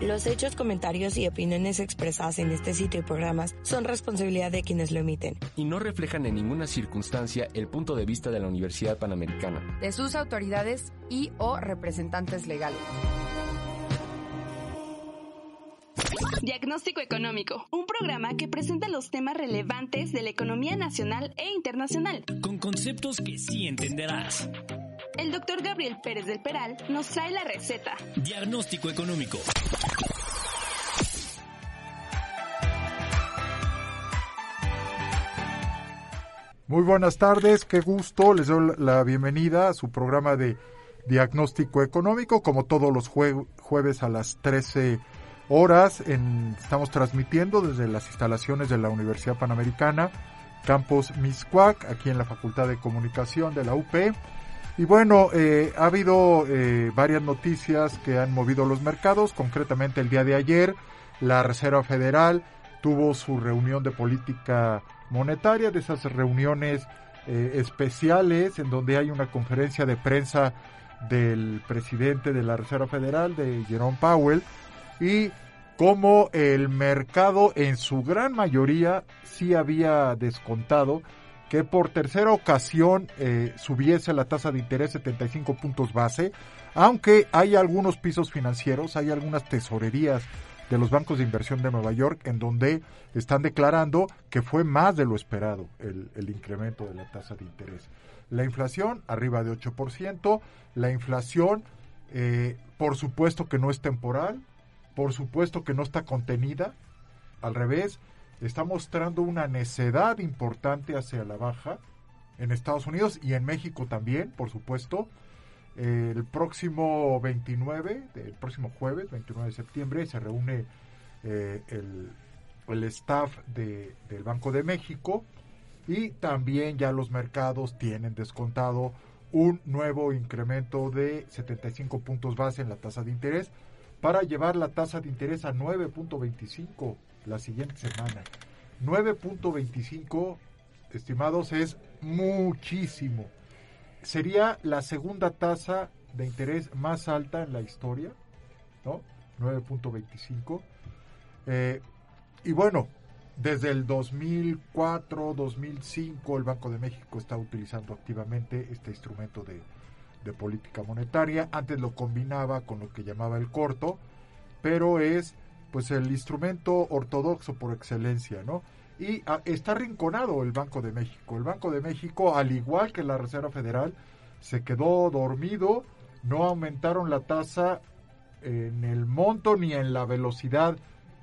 Los hechos, comentarios y opiniones expresadas en este sitio y programas son responsabilidad de quienes lo emiten. Y no reflejan en ninguna circunstancia el punto de vista de la Universidad Panamericana. De sus autoridades y o representantes legales. Diagnóstico Económico, un programa que presenta los temas relevantes de la economía nacional e internacional. Con conceptos que sí entenderás. El doctor Gabriel Pérez del Peral nos trae la receta. Diagnóstico Económico. Muy buenas tardes, qué gusto, les doy la bienvenida a su programa de Diagnóstico Económico, como todos los jueves a las 13 horas. En, estamos transmitiendo desde las instalaciones de la Universidad Panamericana, Campus Miscuac, aquí en la Facultad de Comunicación de la UP. Y bueno, eh, ha habido eh, varias noticias que han movido los mercados. Concretamente el día de ayer, la Reserva Federal tuvo su reunión de política monetaria, de esas reuniones eh, especiales en donde hay una conferencia de prensa del presidente de la Reserva Federal, de Jerome Powell, y como el mercado en su gran mayoría sí había descontado que por tercera ocasión eh, subiese la tasa de interés 75 puntos base, aunque hay algunos pisos financieros, hay algunas tesorerías de los bancos de inversión de Nueva York en donde están declarando que fue más de lo esperado el, el incremento de la tasa de interés. La inflación arriba de 8%, la inflación eh, por supuesto que no es temporal, por supuesto que no está contenida, al revés, está mostrando una necedad importante hacia la baja en Estados Unidos y en México también, por supuesto. El próximo 29, el próximo jueves, 29 de septiembre, se reúne eh, el, el, staff de, del Banco de México y también ya los mercados tienen descontado un nuevo incremento de 75 puntos base en la tasa de interés para llevar la tasa de interés a 9.25 la siguiente semana. 9.25, estimados, es muchísimo. Sería la segunda tasa de interés más alta en la historia, ¿no? 9.25. Eh, y bueno, desde el 2004, 2005, el Banco de México está utilizando activamente este instrumento de, de política monetaria. Antes lo combinaba con lo que llamaba el corto, pero es pues el instrumento ortodoxo por excelencia, ¿no? Y ah, está rinconado el Banco de México. El Banco de México, al igual que la Reserva Federal, se quedó dormido, no aumentaron la tasa en el monto ni en la velocidad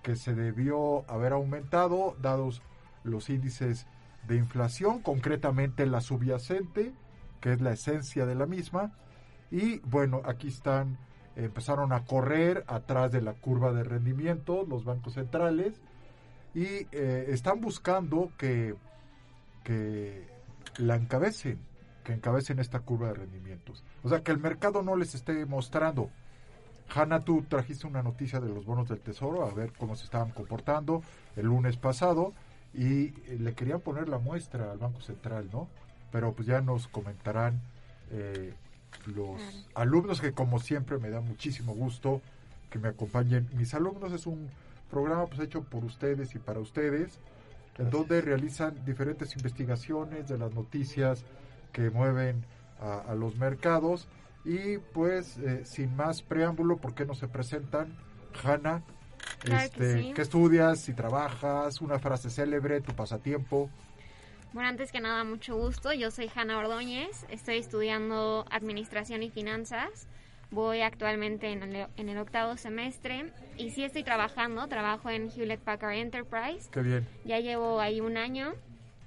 que se debió haber aumentado, dados los índices de inflación, concretamente la subyacente, que es la esencia de la misma. Y bueno, aquí están empezaron a correr atrás de la curva de rendimiento los bancos centrales y eh, están buscando que, que la encabecen, que encabecen esta curva de rendimientos. O sea, que el mercado no les esté mostrando. Hanna, tú trajiste una noticia de los bonos del Tesoro, a ver cómo se estaban comportando el lunes pasado y eh, le querían poner la muestra al Banco Central, ¿no? Pero pues ya nos comentarán eh, los alumnos que como siempre me da muchísimo gusto que me acompañen. Mis alumnos es un programa pues hecho por ustedes y para ustedes, en donde realizan diferentes investigaciones de las noticias que mueven a, los mercados y pues eh, sin más preámbulo, ¿por qué no se presentan? Hanna, este, ¿qué estudias? Si trabajas, una frase célebre, tu pasatiempo. Bueno, antes que nada, mucho gusto. Yo soy Hanna Ordóñez, estoy estudiando Administración y Finanzas. Voy actualmente en el, en el, octavo semestre y sí estoy trabajando, trabajo en Hewlett Packard Enterprise. Qué bien. Ya llevo ahí un año.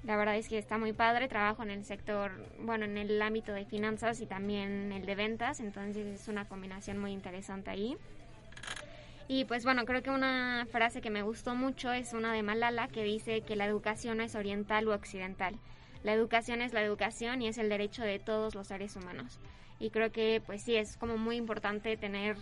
La verdad es que está muy padre. Trabajo en el sector, bueno, en el ámbito de finanzas y también el de ventas, entonces es una combinación muy interesante ahí. Y pues bueno, creo que una frase que me gustó mucho es una de Malala que dice que la educación no es oriental u occidental. la educación es la educación y es el derecho de todos los seres humanos. Y creo que pues sí, es como muy importante tener,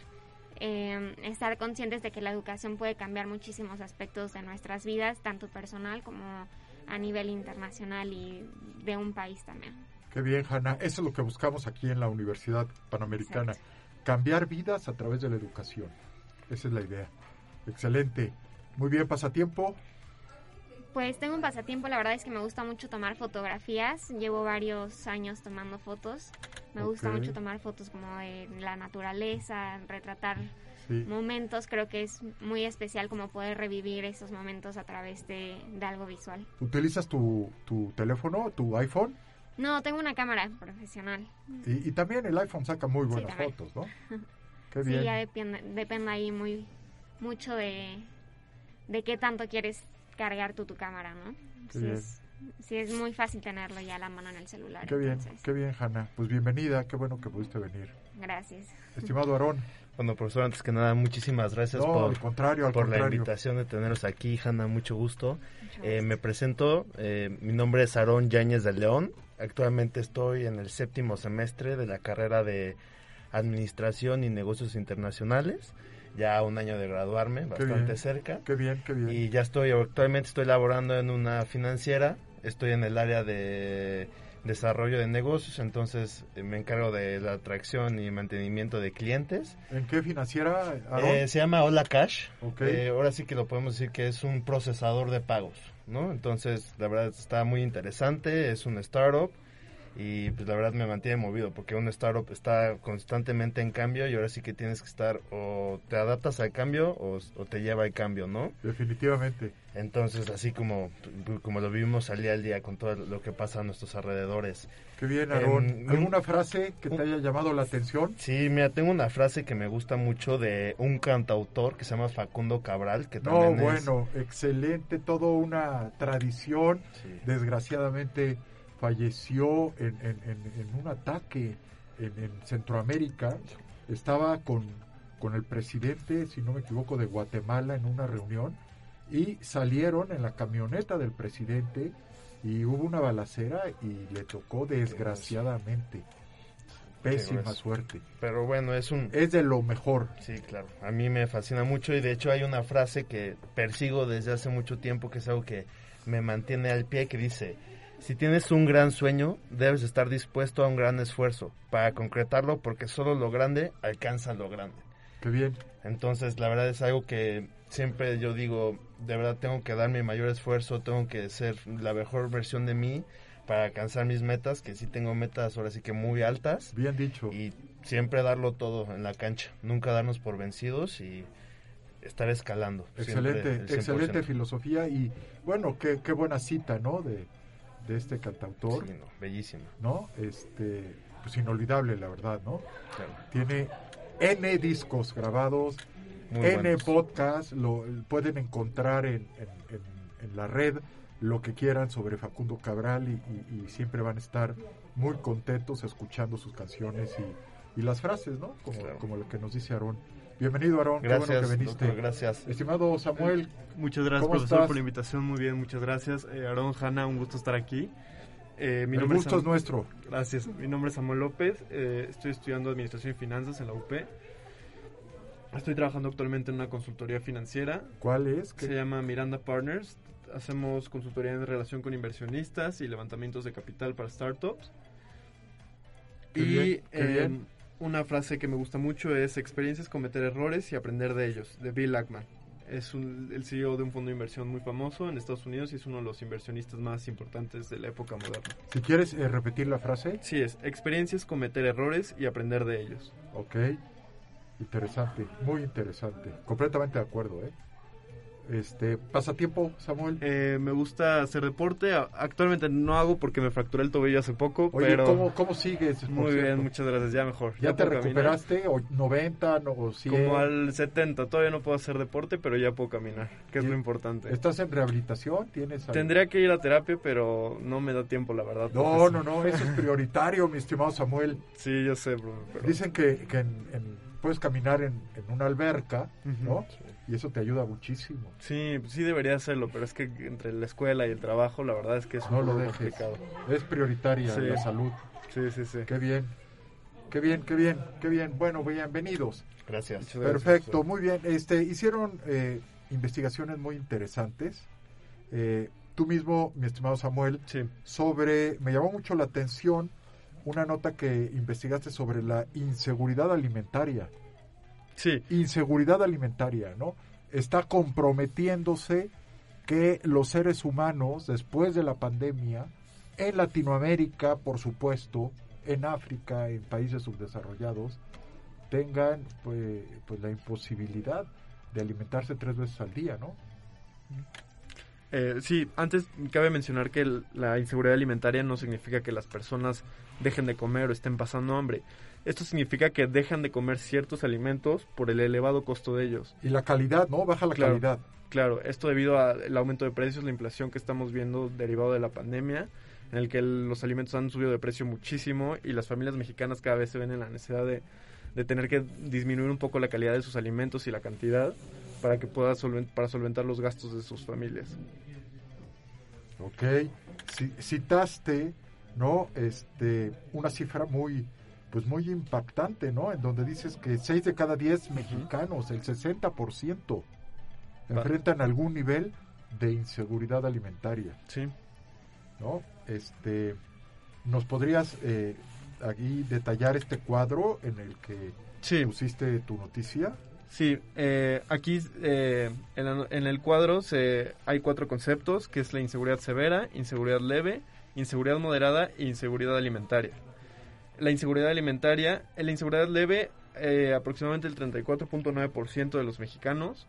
eh, estar conscientes de que la educación puede cambiar muchísimos aspectos de nuestras vidas, tanto personal como a nivel internacional y de un país también. Qué bien, Hanna. Eso es lo que buscamos aquí en la Universidad Panamericana. Cambiar vidas a través de la educación. Esa es la idea. Excelente. Muy bien, pasatiempo. Pues tengo un pasatiempo, la verdad es que me gusta mucho tomar fotografías. Llevo varios años tomando fotos. Me gusta mucho tomar fotos como de la naturaleza, retratar Sí. momentos. Creo que es muy especial como poder revivir esos momentos a través de, de algo visual. ¿Utilizas tu, tu teléfono, tu iPhone? No, tengo una cámara profesional. Y, y también el iPhone saca muy buenas fotos, ¿no? Qué Sí, bien. ya depende, depende ahí muy mucho de, de qué tanto quieres cargar tú tu cámara, ¿no? Sí bien. es, sí es muy fácil tenerlo ya a la mano en el celular. Qué bien, entonces, qué bien, Hanna. Pues bienvenida, qué bueno que pudiste venir. Gracias. Estimado Aarón, Bueno, profesor, antes que nada, muchísimas gracias no, por, al contrario, al por la contrario. invitación de tenerlos aquí, Hanna, mucho gusto. Mucho Eh, me presento, eh, mi nombre es Aarón Yáñez de León. Actualmente estoy en el séptimo semestre de la carrera de Administración y Negocios Internacionales. Ya un año de graduarme, bastante bien. cerca. Qué bien, qué bien. Y ya estoy, actualmente estoy laborando en una financiera. Estoy en el área de desarrollo de negocios, entonces eh, me encargo de la atracción y mantenimiento de clientes. ¿En qué financiera? Eh, se llama Hola Cash. Ok. Eh, ahora sí que lo podemos decir que es un procesador de pagos, ¿no? Entonces, la verdad está muy interesante, es un startup y pues la verdad me mantiene movido porque un startup está constantemente en cambio y ahora sí que tienes que estar o te adaptas al cambio o, o te lleva al cambio, ¿no? Definitivamente. Entonces, así como, como lo vivimos al día al día con todo lo que pasa a nuestros alrededores. Qué bien, Aarón. Em, ¿Alguna frase que te haya llamado la atención? Sí, mira, tengo una frase que me gusta mucho de un cantautor que se llama Facundo Cabral, que No, también es... bueno, excelente, todo una tradición. Sí. Desgraciadamente falleció en, en- en- en un ataque en, en Centroamérica. Estaba con, con el presidente, si no me equivoco, de Guatemala en una reunión y salieron en la camioneta del presidente y hubo una balacera y le tocó desgraciadamente. Pésima suerte. Pero bueno, es un... Es de lo mejor. Sí, claro. A mí me fascina mucho y de hecho hay una frase que persigo desde hace mucho tiempo que es algo que me mantiene al pie que dice, si tienes un gran sueño, debes estar dispuesto a un gran esfuerzo para concretarlo porque solo lo grande alcanza lo grande. Qué bien. Entonces, la verdad es algo que siempre yo digo, de verdad tengo que dar mi mayor esfuerzo, tengo que ser la mejor versión de mí para alcanzar mis metas, que sí tengo metas ahora sí que muy altas Bien dicho. y siempre darlo todo en la cancha, nunca darnos por vencidos y estar escalando. Excelente, el 100%. excelente filosofía y bueno, qué, qué buena cita, ¿no? De, de este cantautor, Sí, no. Este, pues inolvidable, la verdad, ¿no? claro. Tiene N discos grabados, Muy N buenos. podcasts, lo pueden encontrar en, en- en- en la red lo que quieran sobre Facundo Cabral y, y- y siempre van a estar muy contentos escuchando sus canciones y, y las frases, ¿no? Como, Claro. como lo que nos dice Aarón. Bienvenido, Aarón. qué Gracias, bueno que viniste. doctor, gracias. Estimado Samuel, Muchas gracias, ¿Cómo profesor, estás? por la invitación. Muy bien, muchas gracias. Eh, Aarón, Hanna, un gusto estar aquí. Eh, mi el nombre gusto es nuestro. Gracias. Mi nombre es Samuel López. eh, estoy estudiando Administración y Finanzas en la UP. Estoy trabajando actualmente en una consultoría financiera. ¿Cuál es? ¿Qué- Se llama Miranda Partners. Hacemos consultoría en relación con inversionistas y levantamientos de capital para startups. Qué y bien, qué eh, bien. Una frase que me gusta mucho es experiencias cometer errores y aprender de ellos, de Bill Ackman. Es un- el CEO de un fondo de inversión muy famoso en Estados Unidos y es uno de los inversionistas más importantes de la época moderna. Si quieres eh, repetir la frase, Sí, es experiencias cometer errores y aprender de ellos. ok. Interesante, muy interesante. Completamente de acuerdo, ¿eh? Este, pasatiempo, Samuel. Eh, me gusta hacer deporte. Actualmente no hago porque me fracturé el tobillo hace poco, Oye, pero ¿cómo, ¿cómo sigues? muy bien, cierto? muchas gracias. Ya mejor. ¿Ya, te caminar. recuperaste? ¿O 90 no, o 100? Como al 70. Todavía no puedo hacer deporte, pero ya puedo caminar, que es ¿Y- lo importante. ¿Estás en rehabilitación? ¿Tienes algo? Tendría que ir a terapia, pero no me da tiempo, la verdad. No, no, no, eso es prioritario, mi estimado Samuel. Sí, Sí, yo sé, bro, pero... Dicen que, que en- en- puedes caminar en, en una alberca. ¿no? y eso te ayuda muchísimo. Sí, sí debería hacerlo, pero es que entre la escuela y el trabajo, la verdad es que es No lo dejes. complicado. Es prioritaria Sí. la salud. Sí, sí, sí. Qué bien. Qué bien, qué bien, qué bien. Bueno, bienvenidos. Gracias. Perfecto, muy bien. Este, hicieron eh, investigaciones muy interesantes. Eh, tú mismo, mi estimado Samuel, Sí. sobre, me llamó mucho la atención una nota que investigaste sobre la inseguridad alimentaria. Sí, Inseguridad alimentaria, ¿no? Está comprometiéndose que los seres humanos, después de la pandemia, en Latinoamérica, por supuesto, en África, en países subdesarrollados, tengan pues, pues la imposibilidad de alimentarse tres veces al día, ¿no? Eh, sí, antes cabe mencionar que el- la inseguridad alimentaria no significa que las personas dejen de comer o estén pasando hambre. Esto significa que dejan de comer ciertos alimentos por el elevado costo de ellos. Y la calidad, ¿no? Baja la Claro. calidad. Claro, esto debido al aumento de precios, la inflación que estamos viendo derivado de la pandemia, en el que el- los alimentos han subido de precio muchísimo y las familias mexicanas cada vez se ven en la necesidad de, de tener que disminuir un poco la calidad de sus alimentos y la cantidad para que pueda solven- para solventar los gastos de sus familias. Ok. Ci- citaste, ¿no? Este, una cifra muy, pues muy impactante, ¿no? En donde dices que 6 de cada 10 mexicanos, el 60%, enfrentan algún nivel de inseguridad alimentaria, Sí. ¿no? Este, ¿nos podrías eh, aquí detallar este cuadro en el que Sí. pusiste tu noticia? Sí, eh, aquí eh, en, la- en el cuadro se, hay cuatro conceptos, que es la inseguridad severa, inseguridad leve, inseguridad moderada e inseguridad alimentaria. La inseguridad alimentaria, en la inseguridad leve, eh, aproximadamente el 34.9% de los mexicanos,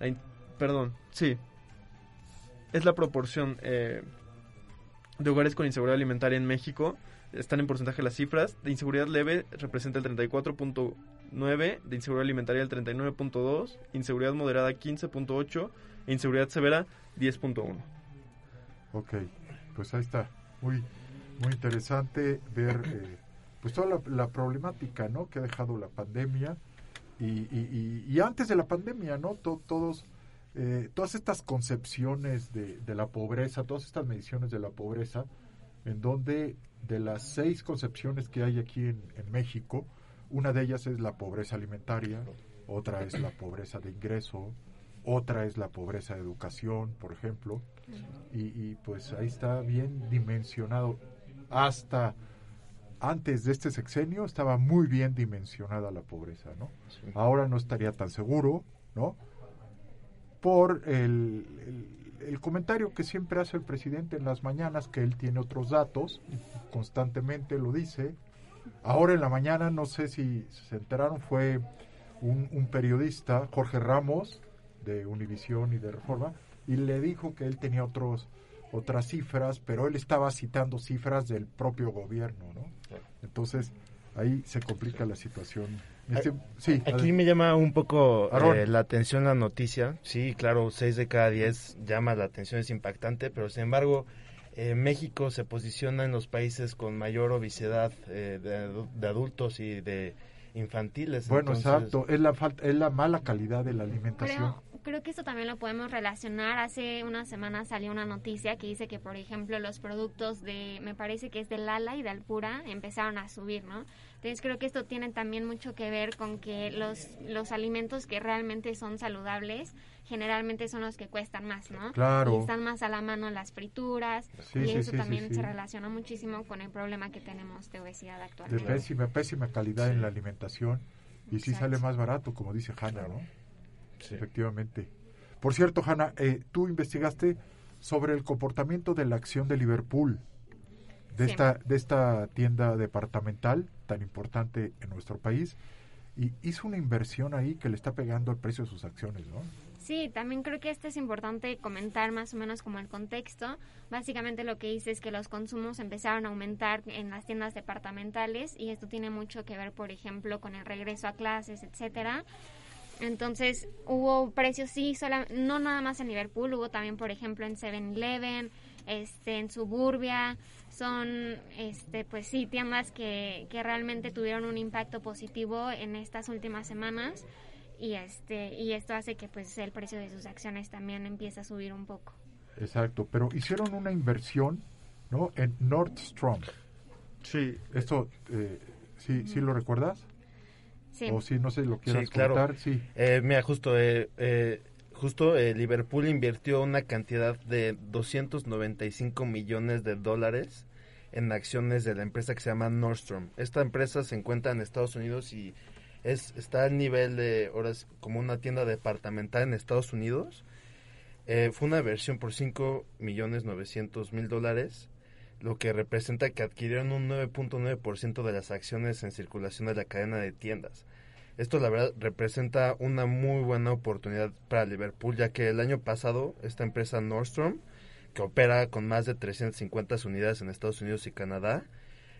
la in- perdón, sí, es la proporción de hogares con inseguridad alimentaria en México, están en porcentaje las cifras, de inseguridad leve representa el 34.9, de inseguridad alimentaria el 39.2, inseguridad moderada 15.8 e inseguridad severa 10.1. Ok, pues ahí está. Muy, muy interesante ver eh, pues toda la, problemática ¿no? que ha dejado la pandemia y- y antes de la pandemia, ¿no? To- todos, eh, todas estas concepciones de, de la pobreza, todas estas mediciones de la pobreza, en donde de las seis concepciones que hay aquí en, en México, una de ellas es la pobreza alimentaria, otra es la pobreza de ingreso, otra es la pobreza de educación, por ejemplo, y, y, pues ahí está bien dimensionado. Hasta antes de este sexenio estaba muy bien dimensionada la pobreza, ¿no? Ahora no estaría tan seguro, ¿no? Por el, el- el comentario que siempre hace el presidente en las mañanas, que él tiene otros datos, constantemente lo dice. Ahora en la mañana, no sé si se enteraron, fue un, un periodista, Jorge Ramos, de Univisión y de Reforma, y le dijo que él tenía otros otras cifras, pero él estaba citando cifras del propio gobierno, ¿no? Entonces, ahí se complica la situación. Este- sí, Aquí me llama un poco eh, la atención la noticia. Sí, claro, 6 de cada 10 llama la atención, es impactante, pero sin embargo, eh, México se posiciona en los países con mayor obesidad eh, de, adu- de adultos y de infantiles. Bueno, entonces- exacto, es la falta, es la mala calidad de la alimentación. Creo, creo que esto también lo podemos relacionar. Hace unas semanas salió una noticia que dice que, por ejemplo, los productos de, me parece que es de Lala y de Alpura, empezaron a subir, ¿no? Entonces creo que esto tiene también mucho que ver con que los, los alimentos que realmente son saludables generalmente son los que cuestan más, ¿no? Claro. Y están más a la mano las frituras Sí, y sí, eso sí, sí, también sí. se relaciona muchísimo con el problema que tenemos de obesidad De actualmente. pésima, pésima calidad en la alimentación y sí Exacto. sale más barato, como dice Hanna, ¿no? Sí. Efectivamente. Por cierto, Hanna, eh, tú investigaste sobre el comportamiento de la acción de Liverpool, de, Sí. esta, de esta tienda departamental tan importante en nuestro país, y hizo una inversión ahí que le está pegando al precio de sus acciones, ¿no? Sí, también creo que esto es importante comentar más o menos como el contexto. Básicamente lo que dice es que los consumos empezaron a aumentar en las tiendas departamentales y esto tiene mucho que ver, por ejemplo, con el regreso a clases, etcétera. Entonces hubo precios, sí, sola- no nada más en Liverpool, hubo también, por ejemplo, en 7-Eleven, este, en Suburbia. Son, este, pues sí, tiendas que, que realmente tuvieron un impacto positivo en estas últimas semanas. y este y esto hace que pues el precio de sus acciones también empiece a subir un poco. Exacto, pero hicieron una inversión, ¿no? En Nordstrom. Sí. Esto, eh, ¿sí, ¿sí lo recuerdas? Sí. O si no sé, lo quieras Sí, claro. contar, sí. Eh, mira, justo, eh, eh, justo eh, Liverpool invirtió una cantidad de 295 millones de dólares en acciones de la empresa que se llama Nordstrom. Esta empresa se encuentra en Estados Unidos y es está al nivel de, ahora es como una tienda departamental en Estados Unidos. Eh, fue una versión por 5 millones 900 mil dólares, lo que representa que adquirieron un 9.9% de las acciones en circulación de la cadena de tiendas. Esto la verdad representa una muy buena oportunidad para Liverpool, ya que el año pasado esta empresa Nordstrom, que opera con más de 350 unidades en Estados Unidos y Canadá,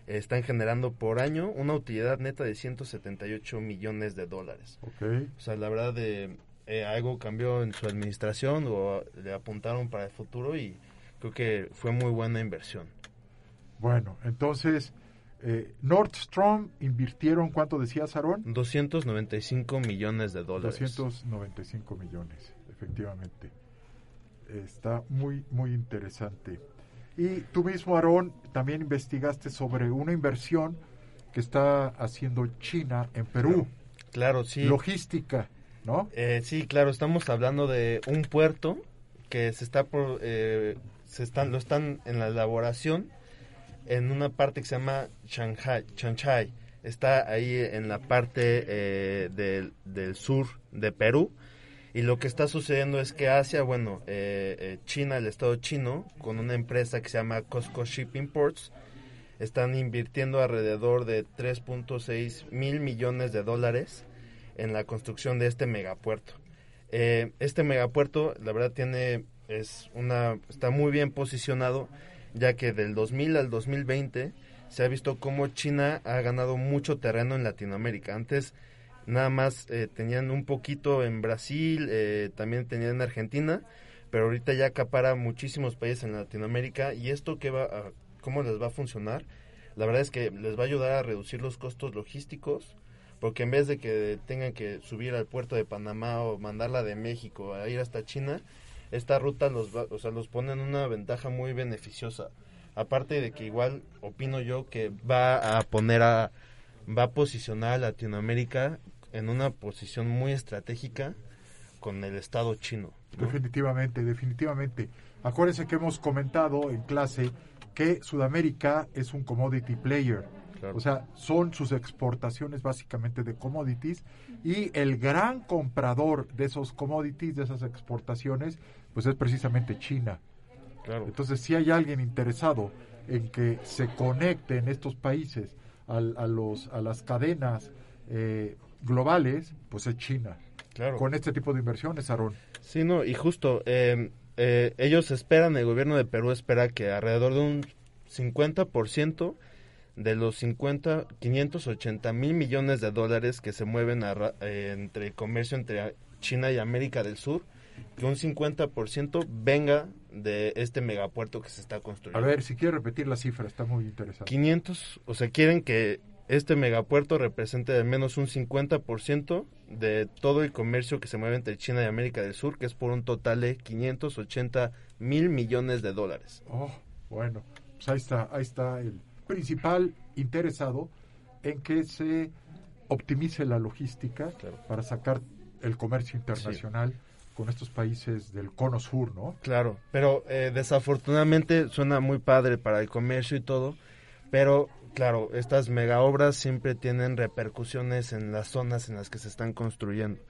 eh, están generando por año una utilidad neta de 178 millones de dólares. Ok. O sea, la verdad de eh, algo cambió en su administración o le apuntaron para el futuro y creo que fue muy buena inversión. Bueno, entonces, eh, Nordstrom invirtieron, ¿cuánto decías, Aaron? 295 millones de dólares. 295 millones, efectivamente. Está muy, muy interesante. Y tú mismo, Aarón, también investigaste sobre una inversión que está haciendo China en Perú. Claro, sí. Logística, ¿no? Eh, sí, claro, estamos hablando de un puerto que se está por, eh, se están, lo están en la elaboración en una parte que se llama Shanghai, Shanghai. Está ahí en la parte eh, del, del sur de Perú. Y lo que está sucediendo es que Asia, bueno, eh, eh, China, el Estado chino, con una empresa que se llama Costco Shipping Ports, están invirtiendo alrededor de 3.6 mil millones de dólares en la construcción de este megapuerto. Eh, este megapuerto, la verdad, tiene es una está muy bien posicionado, ya que del 2000 al 2020 se ha visto cómo China ha ganado mucho terreno en Latinoamérica. Antes nada más eh, tenían un poquito en Brasil, eh, también tenían en Argentina, pero ahorita ya acapara muchísimos países en Latinoamérica y esto qué va a, cómo les va a funcionar. La verdad es que les va a ayudar a reducir los costos logísticos, porque en vez de que tengan que subir al puerto de Panamá o mandarla de México a ir hasta China, esta ruta los va, o sea, los pone en una ventaja muy beneficiosa. Aparte de que igual opino yo que va a poner a va a posicionar a Latinoamérica en una posición muy estratégica con el Estado chino. ¿no? Definitivamente, definitivamente. Acuérdense que hemos comentado en clase que Sudamérica es un commodity player. Claro. O sea, son sus exportaciones básicamente de commodities y el gran comprador de esos commodities, de esas exportaciones, pues es precisamente China. Claro. Entonces, si hay alguien interesado en que se conecten estos países al- a, los, a las cadenas eh, globales, pues es China. Claro. Con este tipo de inversiones, Aarón. Sí, no, y justo, eh, eh, ellos esperan, el gobierno de Perú espera que alrededor de un 50% de los 50, 580 mil millones de dólares que se mueven a entre el comercio entre China y América del Sur, que un 50% venga de este megapuerto que se está A construyendo. ver, si quiere repetir la cifra, está muy interesante. 500, o sea, quieren que este megapuerto represente al menos un 50% de todo el comercio que se mueve entre China y América del Sur, que es por un total de 580 mil millones de dólares. Oh, bueno, pues ahí está, ahí está el principal interesado en que se optimice la logística Claro. para sacar el comercio internacional con estos países del cono sur, ¿no? Claro, pero eh, desafortunadamente suena muy padre para el comercio y todo, pero claro, estas mega obras siempre tienen repercusiones en las zonas en las que se están construyendo.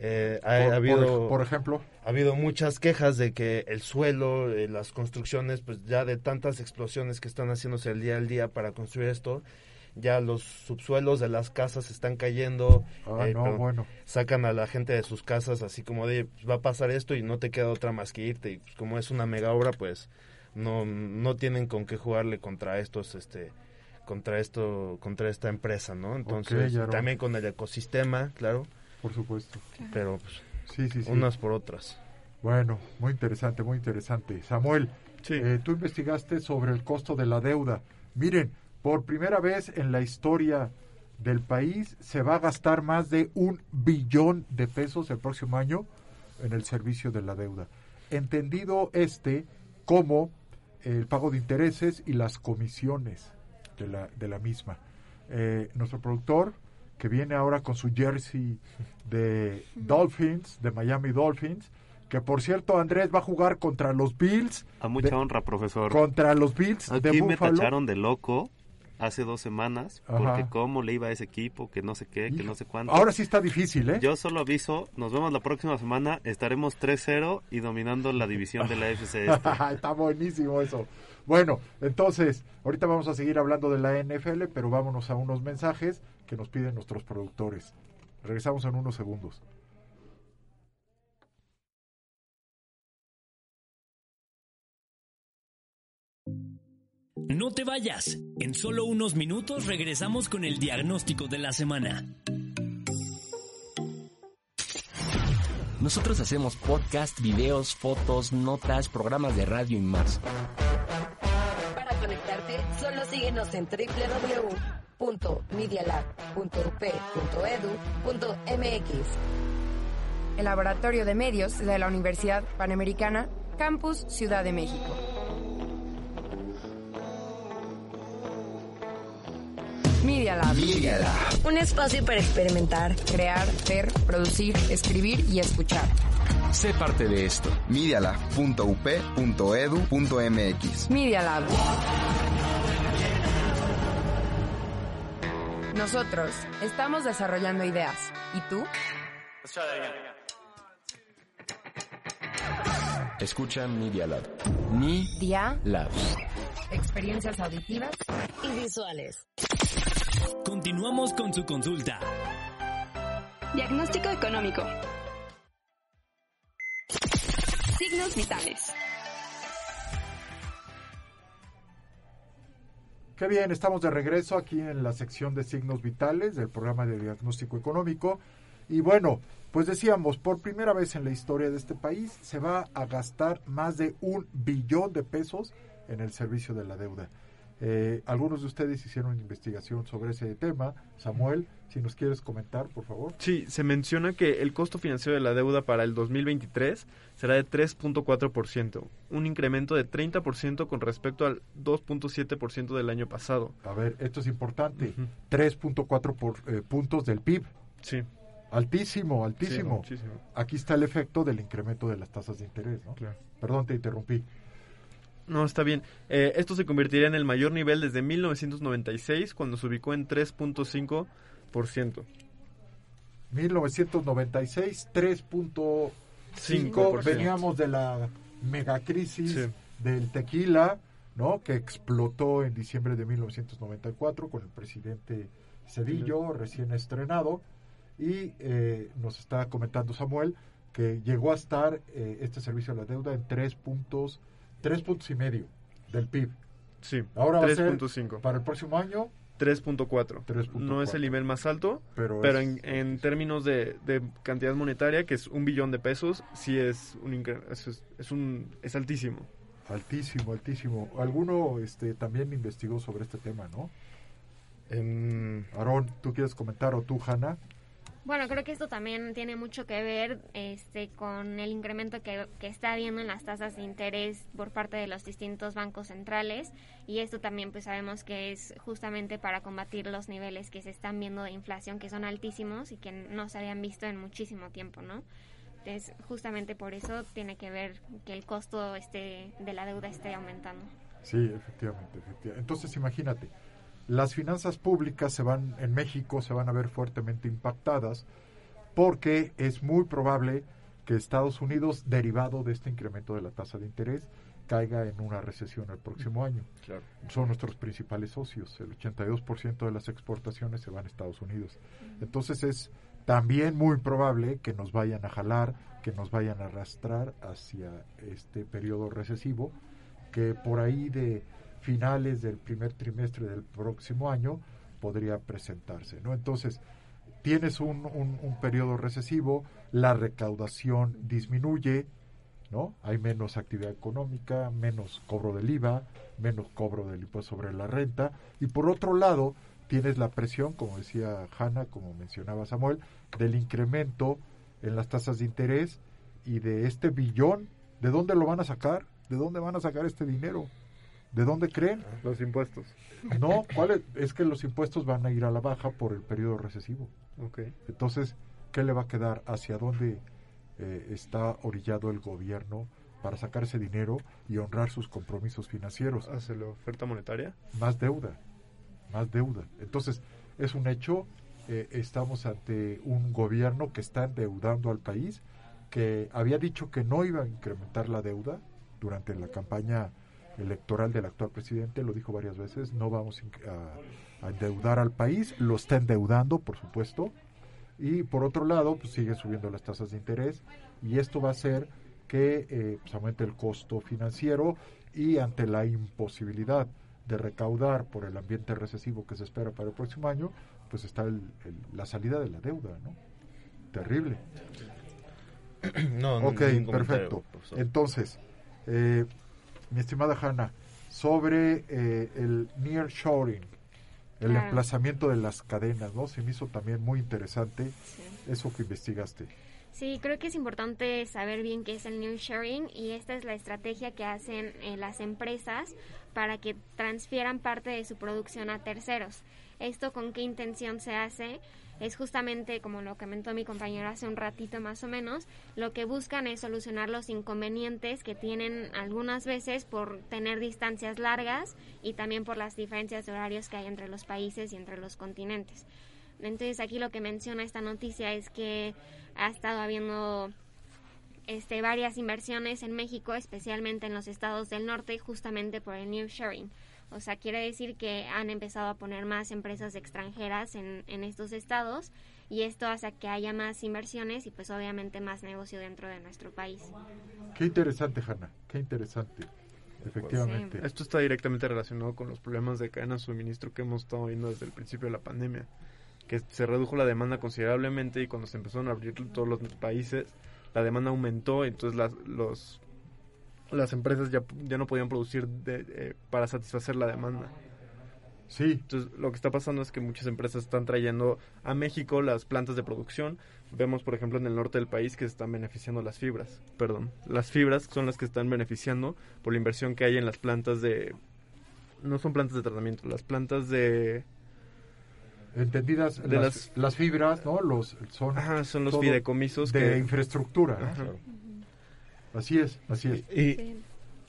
Eh, ha, Por, ha habido, por- por ejemplo, ha habido muchas quejas de que el suelo, eh, las construcciones, pues ya de tantas explosiones que están haciéndose el día al día para construir esto, ya los subsuelos de las casas están cayendo, ah, eh, no, perdón, bueno, sacan a la gente de sus casas así como de pues, va a pasar esto y no te queda otra más que irte y pues, como es una mega obra pues no no tienen con qué jugarle contra estos este contra esto contra esta empresa no entonces también con el ecosistema claro por supuesto. pero pues Sí, sí, sí. unas por otras Bueno, muy interesante, muy interesante. Samuel, eh, tú investigaste sobre el costo de la deuda. Miren, por primera vez en la historia del país se va a gastar más de un billón de pesos el próximo año en el servicio de la deuda. Entendido este como el pago de intereses y las comisiones de la, de la misma. Eh, nuestro productor, que viene ahora con su jersey de Dolphins, de Miami Dolphins, que por cierto Andrés va a jugar contra los Bills. A mucha de- honra, profesor. Contra los Bills de Aquí me Buffalo. tacharon de loco hace dos semanas Ajá. porque cómo le iba a ese equipo, que no sé qué, que no sé cuánto. Ahora sí está difícil, ¿eh? Yo solo aviso, nos vemos la próxima semana, estaremos 3-0 y dominando la división de la FC este. Está buenísimo eso. Bueno, entonces, ahorita vamos a seguir hablando de la NFL, pero vámonos a unos mensajes que nos piden nuestros productores. Regresamos en unos segundos. No te vayas. En solo unos minutos regresamos con el diagnóstico de la semana. Nosotros hacemos podcast, videos, fotos, notas, programas de radio y más. Para conectarte, solo síguenos en www.medialab.up.edu.mx. El Laboratorio de Medios de la Universidad Panamericana, Campus Ciudad de México. Media Lab. Un espacio para experimentar, Crear, ver, producir, escribir y escuchar. Sé parte de esto. medialab.up.edu.mx. Media Lab. Nosotros estamos desarrollando ideas. ¿Y tú? Escucha Media Lab. Mi Día, Labs. experiencias auditivas. y visuales. Continuamos con su consulta. Diagnóstico económico. Signos vitales. Qué bien, estamos de regreso aquí en la sección de signos vitales del programa de diagnóstico económico. Y bueno, pues decíamos, por primera vez en la historia de este país se va a gastar más de un billón de pesos en el servicio de la deuda. Eh, algunos de ustedes hicieron investigación sobre ese tema. Samuel, si nos quieres comentar, por favor. Sí, se menciona que el costo financiero de la deuda para el 2023 será de 3.4%, un incremento de 30% con respecto al 2.7% del año pasado. A ver, esto es importante. Ujú. 3.4 por, eh, puntos del PIB. Sí, Altísimo, altísimo. Aquí está el efecto del incremento de las tasas de interés, ¿no? Claro. Perdón, te interrumpí. No, está bien. Eh, esto se convertiría en el mayor nivel desde 1996, cuando se ubicó en 3.5%. 1996, 3.5. 5%. Veníamos de la megacrisis Sí. del tequila, ¿no? Que explotó en diciembre de 1994 con el presidente Cedillo, recién estrenado. Y eh, nos está comentando Samuel que llegó a estar eh, este servicio a la deuda en 3 3 puntos y medio del PIB. Sí, Ahora va a ser 3.5. para el próximo año, 3.4. 3.4. No es el nivel más alto, pero, pero es- en, en términos de, de cantidad monetaria, que es un billón de pesos, sí es un es, es- un es altísimo. Altísimo, altísimo. Alguno este, también investigó sobre este tema, ¿no? Em, Aarón, ¿tú quieres comentar o tú, Hanna? Bueno, creo que esto también tiene mucho que ver este, con el incremento que, está habiendo en las tasas de interés por parte de los distintos bancos centrales y esto también pues sabemos que es justamente para combatir los niveles que se están viendo de inflación que son altísimos y que no se habían visto en muchísimo tiempo, ¿no? Entonces, justamente por eso tiene que ver que el costo este, de la deuda esté aumentando. Sí, efectivamente, efectivamente. Entonces, imagínate, las finanzas públicas se van en México se van a ver fuertemente impactadas porque es muy probable que Estados Unidos, derivado de este incremento de la tasa de interés, caiga en una recesión el próximo año. claro. Son nuestros principales socios. El 82% de las exportaciones se van a Estados Unidos. Entonces es también muy probable que nos vayan a jalar, que nos vayan a arrastrar hacia este periodo recesivo, que por ahí de finales del primer trimestre del próximo año podría presentarse. ¿no? Entonces, tienes un, un, periodo recesivo, la recaudación disminuye, ¿no? Hay menos actividad económica, menos cobro del IVA, menos cobro del impuesto sobre la renta y por otro lado tienes la presión, como decía Hanna, como mencionaba Samuel, del incremento en las tasas de interés y de este billón. ¿De dónde lo van a sacar? ¿De dónde van a sacar este dinero? ¿De dónde creen? Los impuestos. No, ¿cuál es? es que los impuestos van a ir a la baja por el periodo recesivo. Ok. Entonces, ¿qué le va a quedar? ¿Hacia dónde eh, está orillado el gobierno para sacar ese dinero y honrar sus compromisos financieros? ¿Hace la oferta monetaria? Más deuda, más deuda. Entonces, es un hecho, eh, estamos ante un gobierno que está endeudando al país, que había dicho que no iba a incrementar la deuda durante la campaña electoral del actual presidente, lo dijo varias veces, no vamos a, a endeudar al país, lo está endeudando, por supuesto, y por otro lado, pues siguen subiendo las tasas de interés y esto va a hacer que eh, pues, aumente el costo financiero y ante la imposibilidad de recaudar por el ambiente recesivo que se espera para el próximo año, pues está el- el- la salida de la deuda, ¿no? Terrible. No, no, ok, perfecto. Entonces, eh, mi estimada Hanna, sobre eh, el nearshoring, el Claro. emplazamiento de las cadenas, ¿no? Se me hizo también muy interesante eso que investigaste. Sí, creo que es importante saber bien qué es el new sharing y esta es la estrategia que hacen eh, las empresas para que transfieran parte de su producción a terceros. Esto con qué intención se hace es justamente como lo comentó mi compañero hace un ratito más o menos, lo que buscan es solucionar los inconvenientes que tienen algunas veces por tener distancias largas y también por las diferencias de horarios que hay entre los países y entre los continentes. Entonces aquí lo que menciona esta noticia es que ha estado habiendo este, varias inversiones en México, especialmente en los estados del norte, justamente por el New Sharing. O sea, quiere decir que han empezado a poner más empresas extranjeras en, en estos estados y esto hace que haya más inversiones y pues obviamente más negocio dentro de nuestro país. Qué interesante, Hanna, qué interesante. Efectivamente. Esto está directamente relacionado con los problemas de cadena de suministro que hemos estado viendo desde el principio de la pandemia, que se redujo la demanda considerablemente y cuando se empezaron a abrir todos los países, la demanda aumentó, entonces las, los, las empresas ya, ya no podían producir de- eh, para satisfacer la demanda. Sí. Entonces, lo que está pasando es que muchas empresas están trayendo a México las plantas de producción. Vemos, por ejemplo, en el norte del país que se están beneficiando las fibras. Perdón. Las fibras son las que están beneficiando por la inversión que hay en las plantas de... No son plantas de tratamiento, las plantas de... Entendidas De las, las- las fibras, ¿no? Los, son, Ajá, son los fideicomisos de que- infraestructura. ¿no? Ajá. Así es, así es. Y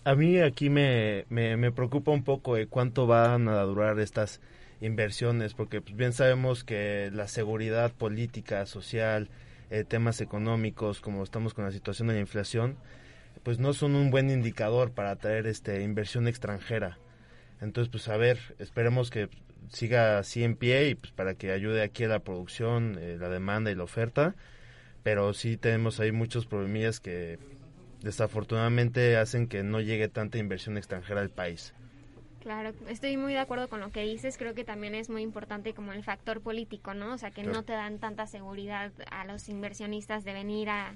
a mí aquí me, me, me preocupa un poco de cuánto van a durar estas inversiones, porque pues, bien sabemos que la seguridad política, social, eh, temas económicos, como estamos con la situación de la inflación, pues no son un buen indicador para atraer este inversión extranjera. Entonces, pues a ver, esperemos que siga así en pie y pues para que ayude aquí a la producción, eh, la demanda y la oferta, pero sí tenemos ahí muchos problemillas que desafortunadamente hacen que no llegue tanta inversión extranjera al país. Claro, estoy muy de acuerdo con lo que dices. Creo que también es muy importante como el factor político, ¿no? O sea, que Claro. no te dan tanta seguridad a los inversionistas de venir a,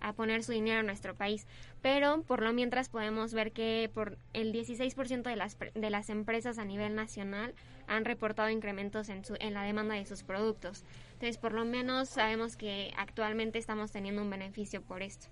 a poner su dinero en nuestro país. Pero por lo mientras podemos ver que por el 16% de las, de las empresas a nivel nacional han reportado incrementos en, su, en la demanda de sus productos. Entonces, por lo menos sabemos que actualmente estamos teniendo un beneficio por esto.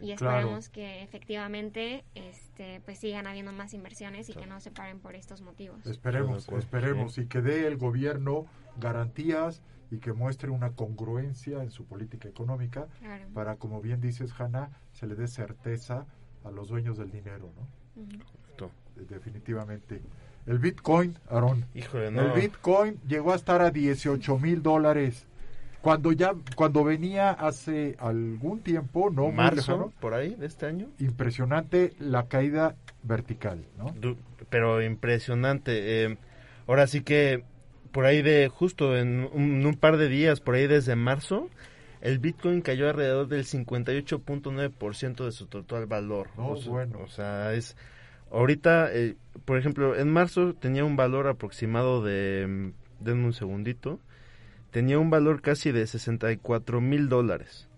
Y Claro. esperamos que efectivamente este, pues sigan habiendo más inversiones y que no se paren por estos motivos. Esperemos, esperemos. Y que dé el gobierno garantías y que muestre una congruencia en su política económica Claro. para, como bien dices, Hanna, se le dé certeza a los dueños del dinero, ¿no? De- Definitivamente. El Bitcoin, Aarón. Híjole, El. Bitcoin llegó a estar a 18 mil dólares. Cuando ya, cuando venía hace algún tiempo, no marzo, lejano, por ahí, de este año. impresionante la caída vertical, ¿no? Du- Pero impresionante. eh, ahora sí que por ahí de justo en un, en un par de días, por ahí desde marzo, el Bitcoin cayó alrededor del 58.9% de su total valor. Oh, o, sea, bueno. o sea, es ahorita, eh, por ejemplo, en marzo tenía un valor aproximado de, mm, denme un segundito, tenía un valor casi de 64 mil dólares.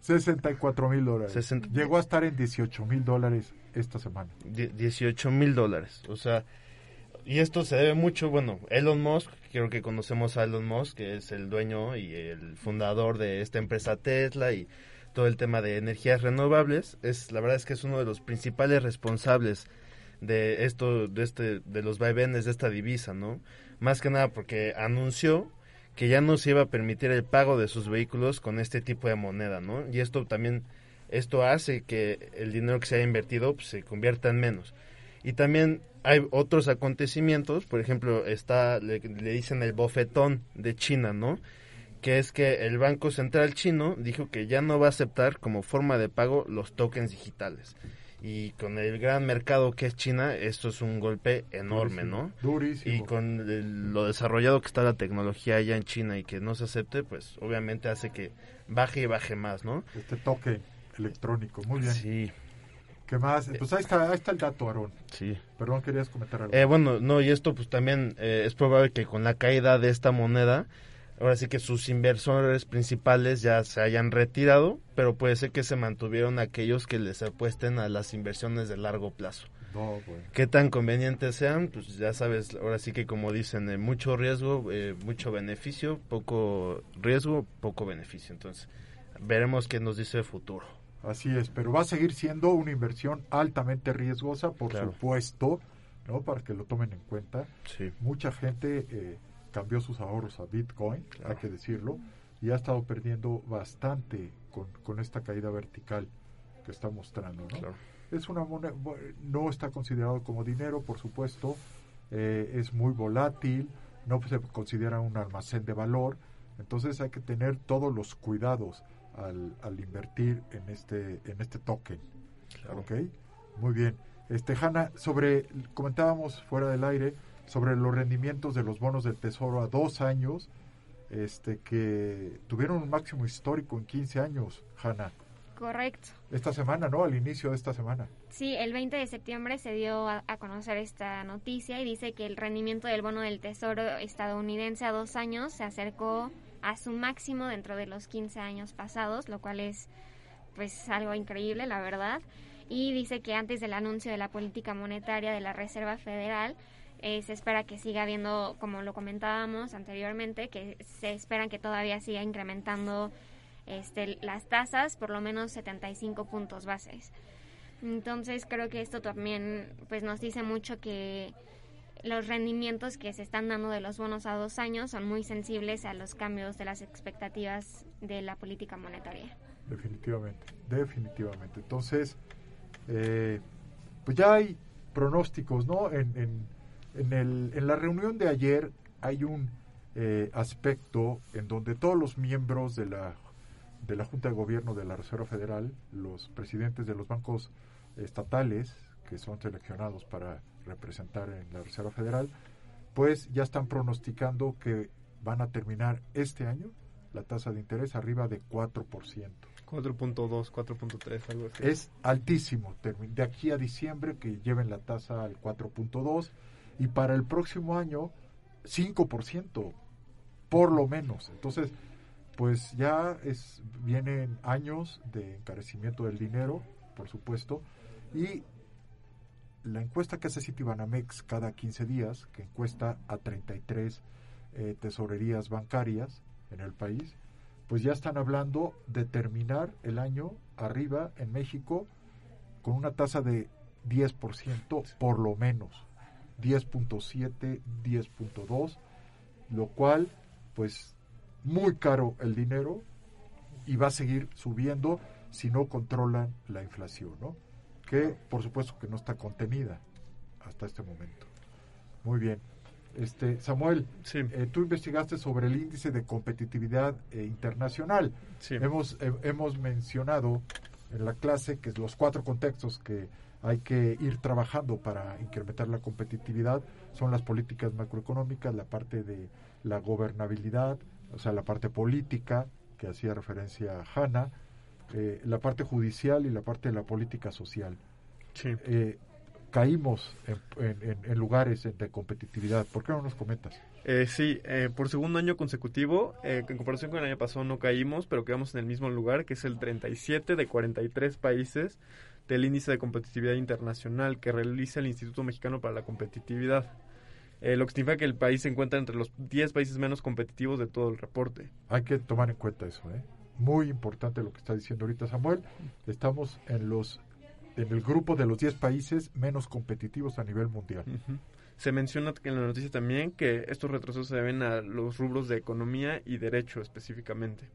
64 mil dólares. Llegó a estar en 18 mil dólares esta semana. Die- 18 mil dólares. O sea, y esto se debe mucho, bueno, Elon Musk, creo que conocemos a Elon Musk, que es el dueño y el fundador de esta empresa Tesla y todo el tema de energías renovables, es la verdad es que es uno de los principales responsables de esto de este de los vaivenes de esta divisa, ¿no? Más que nada porque anunció que ya no se iba a permitir el pago de sus vehículos con este tipo de moneda, ¿no? Y esto también esto hace que el dinero que se haya invertido pues, se convierta en menos. Y también hay otros acontecimientos, por ejemplo, está le, le dicen el bofetón de China, ¿no? que es que el Banco Central chino dijo que ya no va a aceptar como forma de pago los tokens digitales. Y con el gran mercado que es China, esto es un golpe enorme, ¿no? Durísimo. Y con el- lo desarrollado que está la tecnología allá en China y que no se acepte, pues obviamente hace que baje y baje más, ¿no? Este toque electrónico, muy bien. Sí. ¿Qué más? Pues ahí está, ahí está el dato, Aarón. Sí. Perdón, querías comentar algo. Eh, bueno, no, y esto pues también eh, es probable que con la caída de esta moneda, ahora sí que sus inversores principales ya se hayan retirado, pero puede ser que se mantuvieron aquellos que les apuesten a las inversiones de largo plazo. No, bueno. Qué tan convenientes sean, pues ya sabes, ahora sí que como dicen, eh, mucho riesgo, eh, mucho beneficio, poco riesgo, poco beneficio. Entonces, veremos qué nos dice el futuro. Así es, pero va a seguir siendo una inversión altamente riesgosa, por Claro. supuesto, ¿no? Para que lo tomen en cuenta. Sí. Mucha gente eh, cambió sus ahorros a Bitcoin, hay que decirlo, y ha estado perdiendo bastante con, con esta caída vertical que está mostrando, ¿no? Claro. Es una moneda, no está considerado como dinero, por supuesto, eh, es muy volátil, no se considera un almacén de valor, entonces hay que tener todos los cuidados al, al invertir en este en este token, ¿ok? Muy bien. Este Hanna, sobre comentábamos fuera del aire sobre los rendimientos de los bonos del Tesoro a dos años, este que tuvieron un máximo histórico en 15 años, Hanna. Correcto. Esta semana, ¿no? Al inicio de esta semana. Sí, el 20 de septiembre se dio a, a conocer esta noticia y dice que el rendimiento del bono del Tesoro estadounidense a dos años se acercó a su máximo dentro de los 15 años pasados, lo cual es pues algo increíble, la verdad. Y dice que antes del anuncio de la política monetaria de la Reserva Federal, se espera que siga habiendo, como lo comentábamos anteriormente, que se esperan que todavía siga incrementando este, las tasas por lo menos 75 puntos bases. Entonces creo que esto también pues nos dice mucho que los rendimientos que se están dando de los bonos a dos años son muy sensibles a los cambios de las expectativas de la política monetaria. Definitivamente, definitivamente. Entonces, eh, pues ya hay pronósticos, ¿no? En, en, en, el, en la reunión de ayer hay un eh, aspecto en donde todos los miembros de la, de la Junta de Gobierno de la Reserva Federal, los presidentes de los bancos estatales, que son seleccionados para representar en la Reserva Federal, pues ya están pronosticando que van a terminar este año la tasa de interés arriba de 4%. 4.2, 4.3, algo así. Es altísimo. De aquí a diciembre que lleven la tasa al 4.2 y para el próximo año 5%, por lo menos. Entonces, pues ya es vienen años de encarecimiento del dinero, por supuesto, y la encuesta que hace Citibanamex cada 15 días, que encuesta a 33 eh, tesorerías bancarias en el país, pues ya están hablando de terminar el año arriba en México con una tasa de 10% por lo menos, 10.7, 10.2, lo cual pues muy caro el dinero y va a seguir subiendo si no controlan la inflación, ¿no? Que por supuesto que no está contenida hasta este momento. Muy bien. Este, Samuel, eh, tú investigaste sobre el índice de competitividad eh, internacional. Hemos, eh, hemos mencionado en la clase que los cuatro contextos que hay que ir trabajando para incrementar la competitividad son las políticas macroeconómicas, la parte de la gobernabilidad, o sea, la parte política, que hacía referencia a Hanna, eh, la parte judicial y la parte de la política social. Eh, caímos en, en- en- en lugares de competitividad. ¿Por qué no nos comentas? Eh, sí, eh, por segundo año consecutivo, eh, en comparación con el año pasado no caímos, pero quedamos en el mismo lugar, que es el 37 de 43 países del índice de competitividad internacional que realiza el Instituto Mexicano para la Competitividad. eh, lo que significa que el país se encuentra entre los 10 países menos competitivos de todo el reporte. Hay que tomar en cuenta eso, ¿eh? Muy importante lo que está diciendo ahorita Samuel. Estamos en los en el grupo de los 10 países menos competitivos a nivel mundial. Se menciona en la noticia también que estos retrasos se deben a los rubros de economía y derecho específicamente.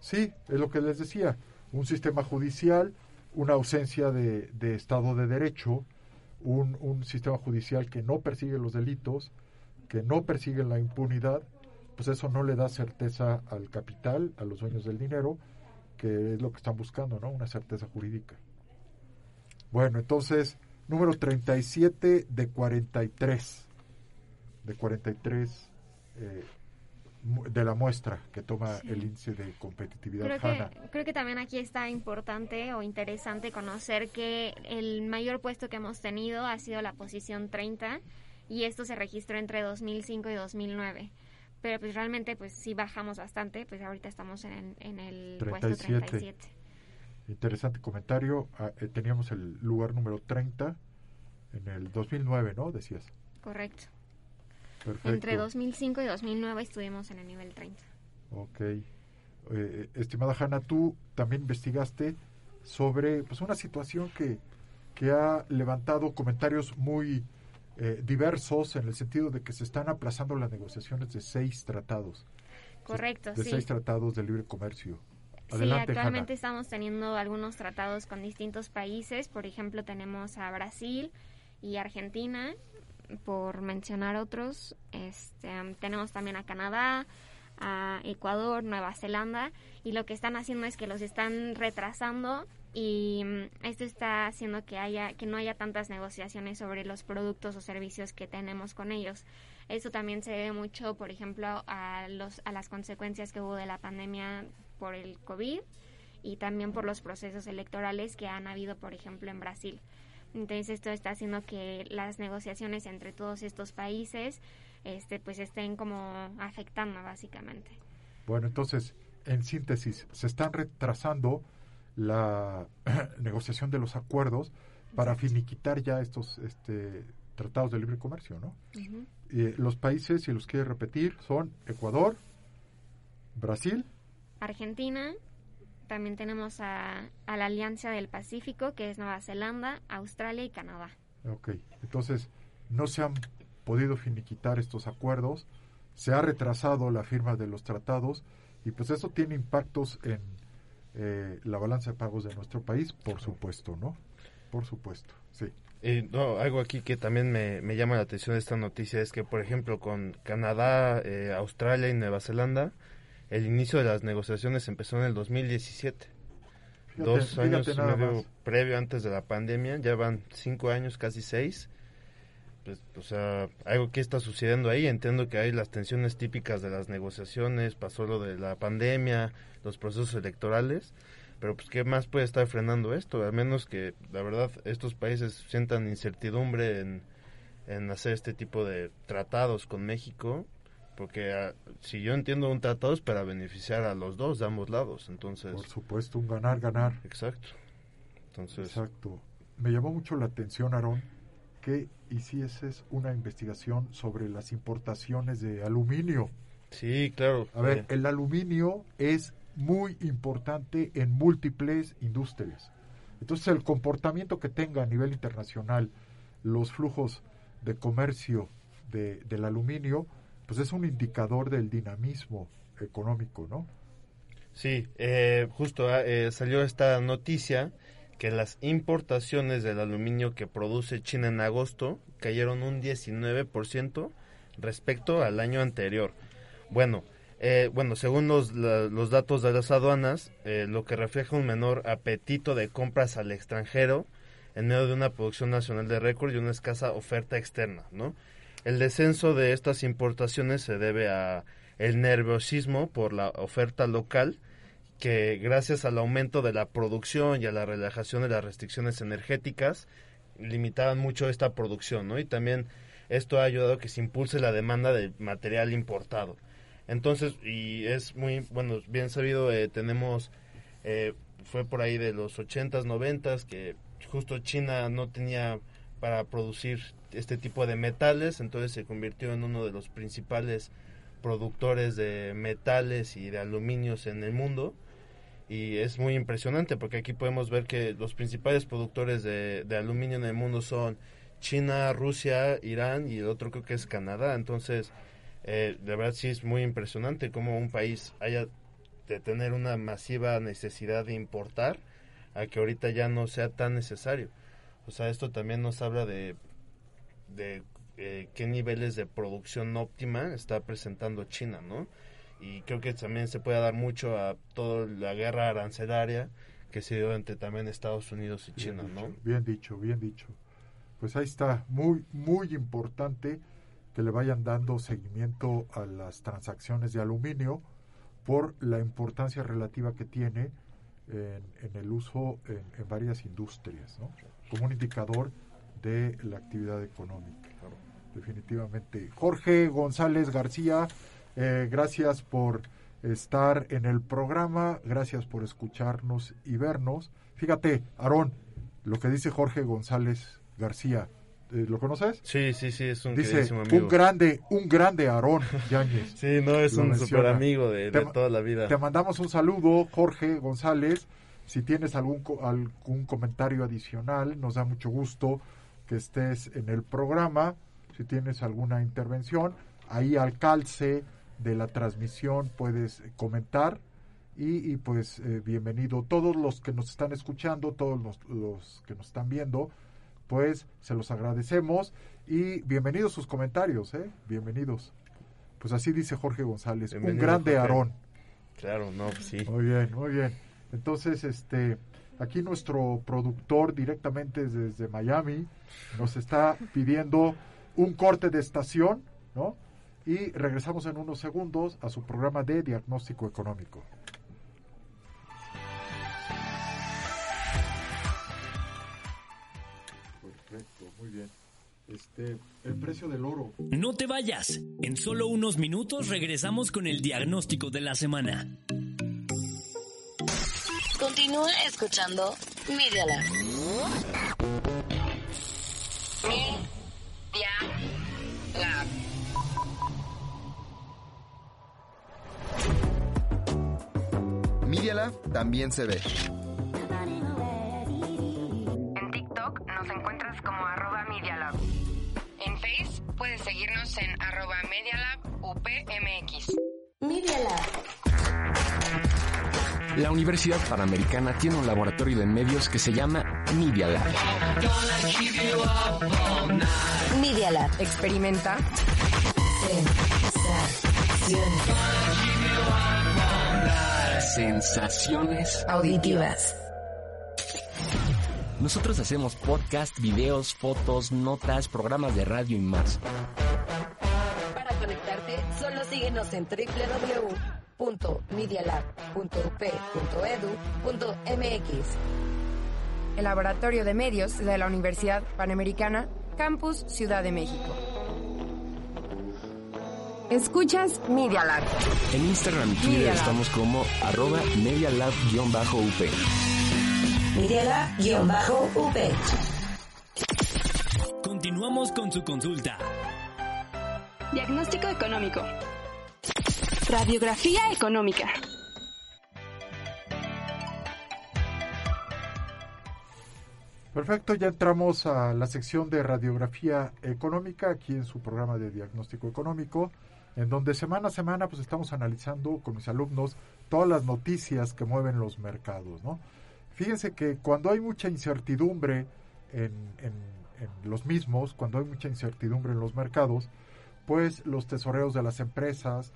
Sí, es lo que les decía. Un sistema judicial, una ausencia de, Estado de Derecho, un, sistema judicial que no persigue los delitos, que no persigue la impunidad, pues eso no le da certeza al capital, a los dueños del dinero, que es lo que están buscando, ¿no? Una certeza jurídica. Bueno, entonces, número 37 de 43. De 43 eh, de la muestra que toma Sí. el índice de competitividad Creo que, creo que también aquí está importante o interesante conocer que el mayor puesto que hemos tenido ha sido la posición 30 y esto se registró entre 2005 y 2009. Pero pues realmente pues sí bajamos bastante, pues ahorita estamos en, en el puesto 37. 37. Interesante comentario. Ah, eh, teníamos el lugar número 30 en el 2009, ¿no? Decías. Correcto. Perfecto. Entre 2005 y 2009 estuvimos en el nivel 30. Ok. Eh, estimada Hanna, tú también investigaste sobre pues, una situación que, que ha levantado comentarios muy eh, diversos en el sentido de que se están aplazando las negociaciones de seis tratados. Correcto, De sí. seis tratados de libre comercio. Sí, actualmente Hanna. estamos teniendo algunos tratados con distintos países. Por ejemplo, tenemos a Brasil y Argentina, por mencionar otros. Este, tenemos también a Canadá, a Ecuador, Nueva Zelanda. Y lo que están haciendo es que los están retrasando y mm, esto está haciendo que haya que no haya tantas negociaciones sobre los productos o servicios que tenemos con ellos. Eso también se debe mucho, por ejemplo, a los a las consecuencias que hubo de la pandemia por el COVID y también por los procesos electorales que han habido, por ejemplo, en Brasil. Entonces esto está haciendo que las negociaciones entre todos estos países este pues estén como afectando básicamente. Bueno, entonces, en síntesis, se están retrasando la negociación de los acuerdos para finiquitar ya estos este, tratados de libre comercio, ¿no? Eh, los países, si los quiere repetir, son Ecuador, Brasil, Argentina, también tenemos a, a la Alianza del Pacífico, que es Nueva Zelanda, Australia y Canadá. ok. Entonces, no se han podido finiquitar estos acuerdos, se ha retrasado la firma de los tratados y pues eso tiene impactos en eh, la balanza de pagos de nuestro país, por supuesto, ¿no? Por supuesto, sí. No, algo aquí que también me, me llama la atención de esta noticia es que, por ejemplo, con Canadá, eh, Australia y Nueva Zelanda, el inicio de las negociaciones empezó en el 2017. Fíjate- Dos fíjate años y medio más. previo antes de la pandemia, ya van cinco años, casi seis. Pues, o sea, algo que está sucediendo ahí. Entiendo que hay las tensiones típicas de las negociaciones, pasó lo de la pandemia, los procesos electorales. Pero pues, ¿qué más puede estar frenando esto? Al menos que, la verdad, estos países sientan incertidumbre en, en hacer este tipo de tratados con México. Porque ah, si yo entiendo un tratado es para beneficiar a los dos, de ambos lados. Entonces, Por supuesto, un ganar-ganar. exacto. Entonces, Exacto. Me llamó mucho la atención, Aarón, que hicieses una investigación sobre las importaciones de aluminio. sí, claro. A ver, el aluminio es muy importante en múltiples industrias. Entonces, el comportamiento que tenga a nivel internacional los flujos de comercio de, del aluminio, pues es un indicador del dinamismo económico, ¿no? Sí, eh, justo ah, eh, salió esta noticia que las importaciones del aluminio que produce China en agosto cayeron un 19% respecto al año anterior. Bueno, eh, bueno, según los, la- los datos de las aduanas, eh, lo que refleja un menor apetito de compras al extranjero en medio de una producción nacional de récord y una escasa oferta externa, ¿no? El descenso de estas importaciones se debe a el nerviosismo por la oferta local que gracias al aumento de la producción y a la relajación de las restricciones energéticas limitaban mucho esta producción, ¿no? Y también esto ha ayudado a que se impulse la demanda de material importado. Entonces, y es muy, bueno, bien sabido, eh, tenemos, eh, fue por ahí de los 80s, 90s, que justo China no tenía para producir este tipo de metales, entonces se convirtió en uno de los principales productores de metales y de aluminios en el mundo y es muy impresionante porque aquí podemos ver que los principales productores de, aluminio en el mundo son China, Rusia, Irán y el otro creo que es Canadá. Entonces, eh, de verdad sí es muy impresionante cómo un país haya de tener una masiva necesidad de importar a que ahorita ya no sea tan necesario. O sea, esto también nos habla de, de eh, qué niveles de producción óptima está presentando China, ¿no? Y creo que también se puede dar mucho a toda la guerra arancelaria que se dio entre también Estados Unidos y China, ¿no? Bien dicho, bien dicho. Pues ahí está, muy, muy importante que le vayan dando seguimiento a las transacciones de aluminio por la importancia relativa que tiene en, en el uso en, en, varias industrias, ¿no? como un indicador de la actividad económica. Definitivamente. Jorge González García, eh, gracias por estar en el programa, gracias por escucharnos y vernos. Fíjate, Aarón, lo que dice Jorge González García, eh, ¿lo conoces? Sí, sí, sí, es un Dice, amigo. un grande, un grande Aarón Yáñez. sí, no, es un super amigo de, de, toda la vida. Te mandamos un saludo, Jorge González. Si tienes algún, algún comentario adicional, nos da mucho gusto que estés en el programa. Si tienes alguna intervención, ahí al calce de la transmisión puedes comentar. Y, y pues eh, bienvenido todos los que nos están escuchando, todos los, los que nos están viendo, pues se los agradecemos y bienvenidos sus comentarios, ¿eh? Bienvenidos. Pues así dice Jorge González, Bienvenido, un grande Jorge. Aarón. Claro, no, pues sí. Muy bien, muy bien. Entonces, este, aquí nuestro productor directamente desde Miami nos está pidiendo un corte de estación, ¿no? Y regresamos en unos segundos a su programa de diagnóstico económico. Perfecto, muy bien. Este, el precio del oro. No te vayas. En solo unos minutos regresamos con el diagnóstico de la semana. Continúa escuchando Media Lab. Media Lab. Media Lab también se ve. En TikTok nos encuentras como arroba Media Lab. En Face puedes seguirnos en arroba Media Lab UPMX. Media Lab. La Universidad Panamericana tiene un laboratorio de medios que se llama Media Lab. Media Lab. Experimenta. Sensaciones Auditivas. Nosotros hacemos podcast, videos, fotos, notas, programas de radio y más. Para conectarte, solo síguenos en www.medialab.up.edu.mx. El Laboratorio de Medios de la Universidad Panamericana, Campus Ciudad de México. Escuchas Media Lab. En Instagram y Twitter Media Lab. estamos como arroba medialab-up. Media Lab-UP. Continuamos con su consulta. Diagnóstico económico. Radiografía económica. Perfecto, ya entramos a la sección de radiografía económica aquí en su programa de diagnóstico económico, en donde semana a semana pues estamos analizando con mis alumnos todas las noticias que mueven los mercados, ¿no? Fíjense que cuando hay mucha incertidumbre en, en- en los mismos, cuando hay mucha incertidumbre en los mercados, pues los tesoreros de las empresas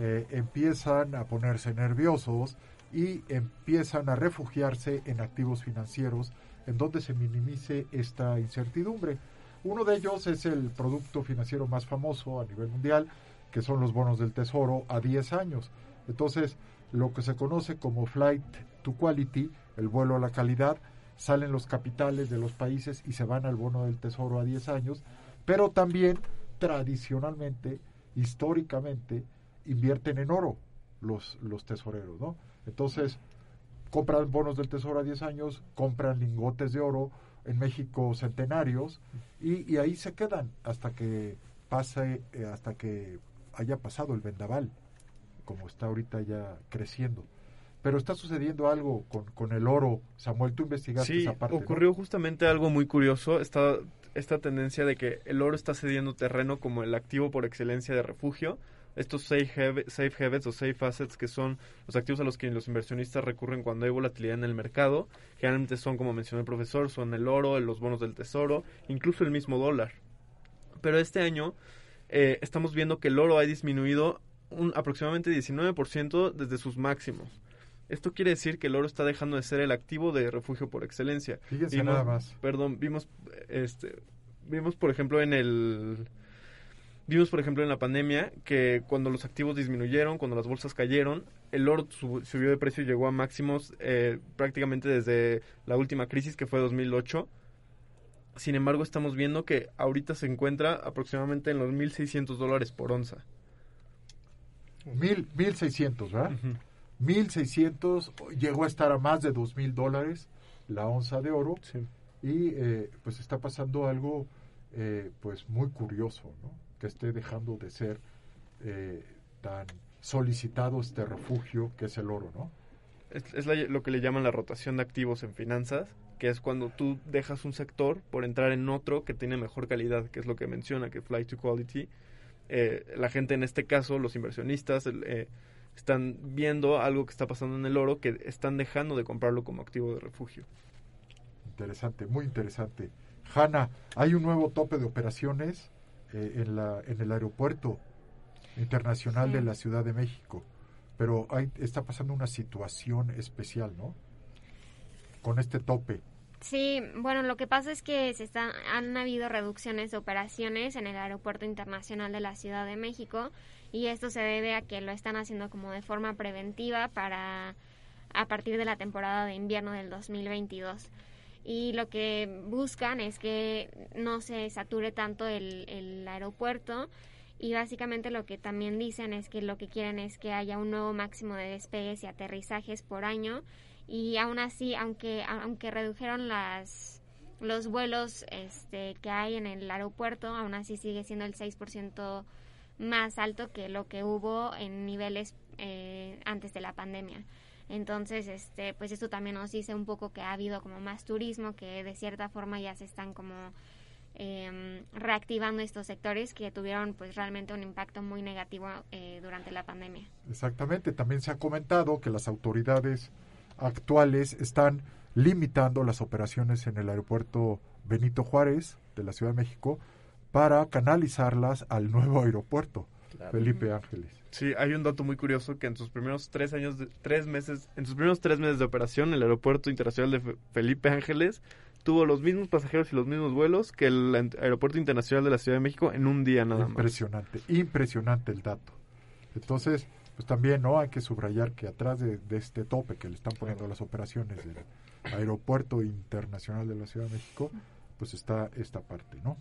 eh, empiezan a ponerse nerviosos y empiezan a refugiarse en activos financieros en donde se minimice esta incertidumbre. Uno de ellos es el producto financiero más famoso a nivel mundial, que son los bonos del tesoro a 10 años. Entonces, lo que se conoce como flight to quality, el vuelo a la calidad, salen los capitales de los países y se van al bono del tesoro a 10 años, pero también tradicionalmente, históricamente, invierten en oro los, los tesoreros, ¿no? Entonces, compran bonos del tesoro a 10 años, compran lingotes de oro, en México centenarios y, y ahí se quedan hasta que pase, eh, hasta que haya pasado el vendaval, como está ahorita ya creciendo. Pero está sucediendo algo con, con el oro. Samuel, tú investigaste Sí, esa parte. ¿no? ocurrió justamente algo muy curioso, esta, esta tendencia de que el oro está cediendo terreno como el activo por excelencia de refugio. Estos safe, have- safe havens o safe assets que son los activos a los que los inversionistas recurren cuando hay volatilidad en el mercado, generalmente son, como mencionó el profesor, son el oro, los bonos del tesoro, incluso el mismo dólar. Pero este año eh, estamos viendo que el oro ha disminuido un aproximadamente 19% desde sus máximos. Esto quiere decir que el oro está dejando de ser el activo de refugio por excelencia. Fíjense nada más. Perdón, vimos, este, vimos por ejemplo en el, vimos por ejemplo en la pandemia que cuando los activos disminuyeron, cuando las bolsas cayeron, el oro sub- subió de precio y llegó a máximos eh, prácticamente desde la última crisis que fue 2008. Sin embargo, estamos viendo que ahorita se encuentra aproximadamente en los 1.600 dólares por onza. Mil, 1600, ¿verdad? 1600 llegó a estar a más de dos mil dólares la onza de oro y eh, pues está pasando algo eh, pues muy curioso ¿no? Que esté dejando de ser eh, tan solicitado este refugio que es el oro no Es, es la- lo que le llaman la rotación de activos en finanzas, que es cuando tú dejas un sector por entrar en otro que tiene mejor calidad, que es lo que menciona, que fly to quality. Eh, la gente en este caso, los inversionistas, eh, están viendo algo que está pasando en el oro, que están dejando de comprarlo como activo de refugio. interesante muy interesante Hanna hay un nuevo tope de operaciones eh, en la en el aeropuerto internacional Sí. de la Ciudad de México pero hay, está pasando una situación especial no con este tope Sí, bueno, lo que pasa es que se están, han habido reducciones de operaciones en el Aeropuerto Internacional de la Ciudad de México y esto se debe a que lo están haciendo como de forma preventiva para a partir de la temporada de invierno del 2022. Y lo que buscan es que no se sature tanto el, el aeropuerto. Y básicamente lo que también dicen es que lo que quieren es que haya un nuevo máximo de despegues y aterrizajes por año. Y aún así aunque aunque redujeron las los vuelos este que hay en el aeropuerto aún así sigue siendo el 6% más alto que lo que hubo en niveles eh, antes de la pandemia entonces este pues esto también nos dice un poco que ha habido como más turismo que de cierta forma ya se están como eh, reactivando estos sectores que tuvieron pues realmente un impacto muy negativo eh, durante la pandemia Exactamente, también se ha comentado que las autoridades actuales están limitando las operaciones en el aeropuerto Benito Juárez de la Ciudad de México para canalizarlas al nuevo aeropuerto Claro. Felipe Ángeles. Sí, hay un dato muy curioso que en sus primeros tres años, de, tres meses, en sus primeros tres meses de operación, el aeropuerto internacional de Fe- Felipe Ángeles tuvo los mismos pasajeros y los mismos vuelos que el aeropuerto internacional de la Ciudad de México en un día nada más. Impresionante, impresionante el dato. Entonces, pues también no hay que subrayar que atrás de, de este tope que le están poniendo las operaciones del Aeropuerto Internacional de la Ciudad de México, pues está esta parte, ¿no?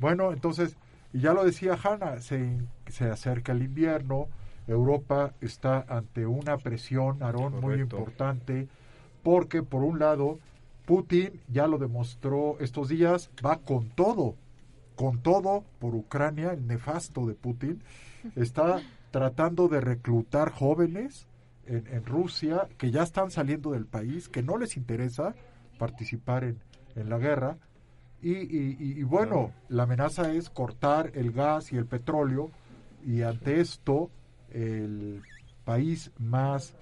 Bueno, entonces, y ya lo decía Hanna, se, se acerca el invierno, Europa está ante una presión, Aarón, muy importante, porque por un lado, Putin ya lo demostró estos días, va con todo, con todo por Ucrania, el nefasto de Putin, está tratando de reclutar jóvenes en, en Rusia que ya están saliendo del país, que no les interesa participar en, en la guerra. Y, y- y- y bueno, la amenaza es cortar el gas y el petróleo y ante esto el país más,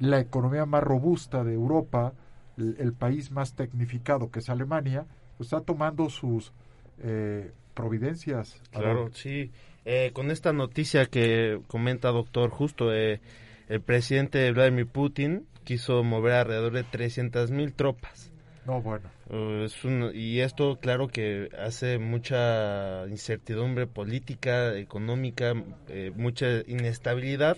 la economía más robusta de Europa, el, el país más tecnificado que es Alemania, pues está tomando sus eh, providencias. Claro, sí. Eh, con esta noticia que comenta doctor, justo eh, el presidente Vladimir Putin quiso mover alrededor de 300 mil tropas. No, bueno. Un- y esto, claro, que hace mucha incertidumbre política, económica, eh, mucha inestabilidad.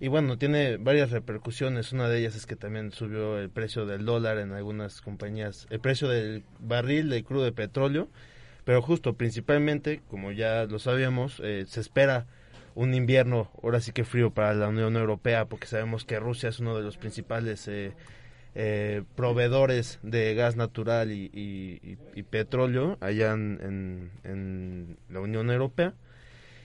Y bueno, tiene varias repercusiones. Una de ellas es que también subió el precio del dólar en algunas compañías, el precio del barril de crudo de petróleo. Pero justo, principalmente, como ya lo sabíamos, eh, se espera un invierno, ahora sí que frío para la Unión Europea, porque sabemos que Rusia es uno de los principales eh, eh, proveedores de gas natural y, y- y- y petróleo allá en, en- en la Unión Europea.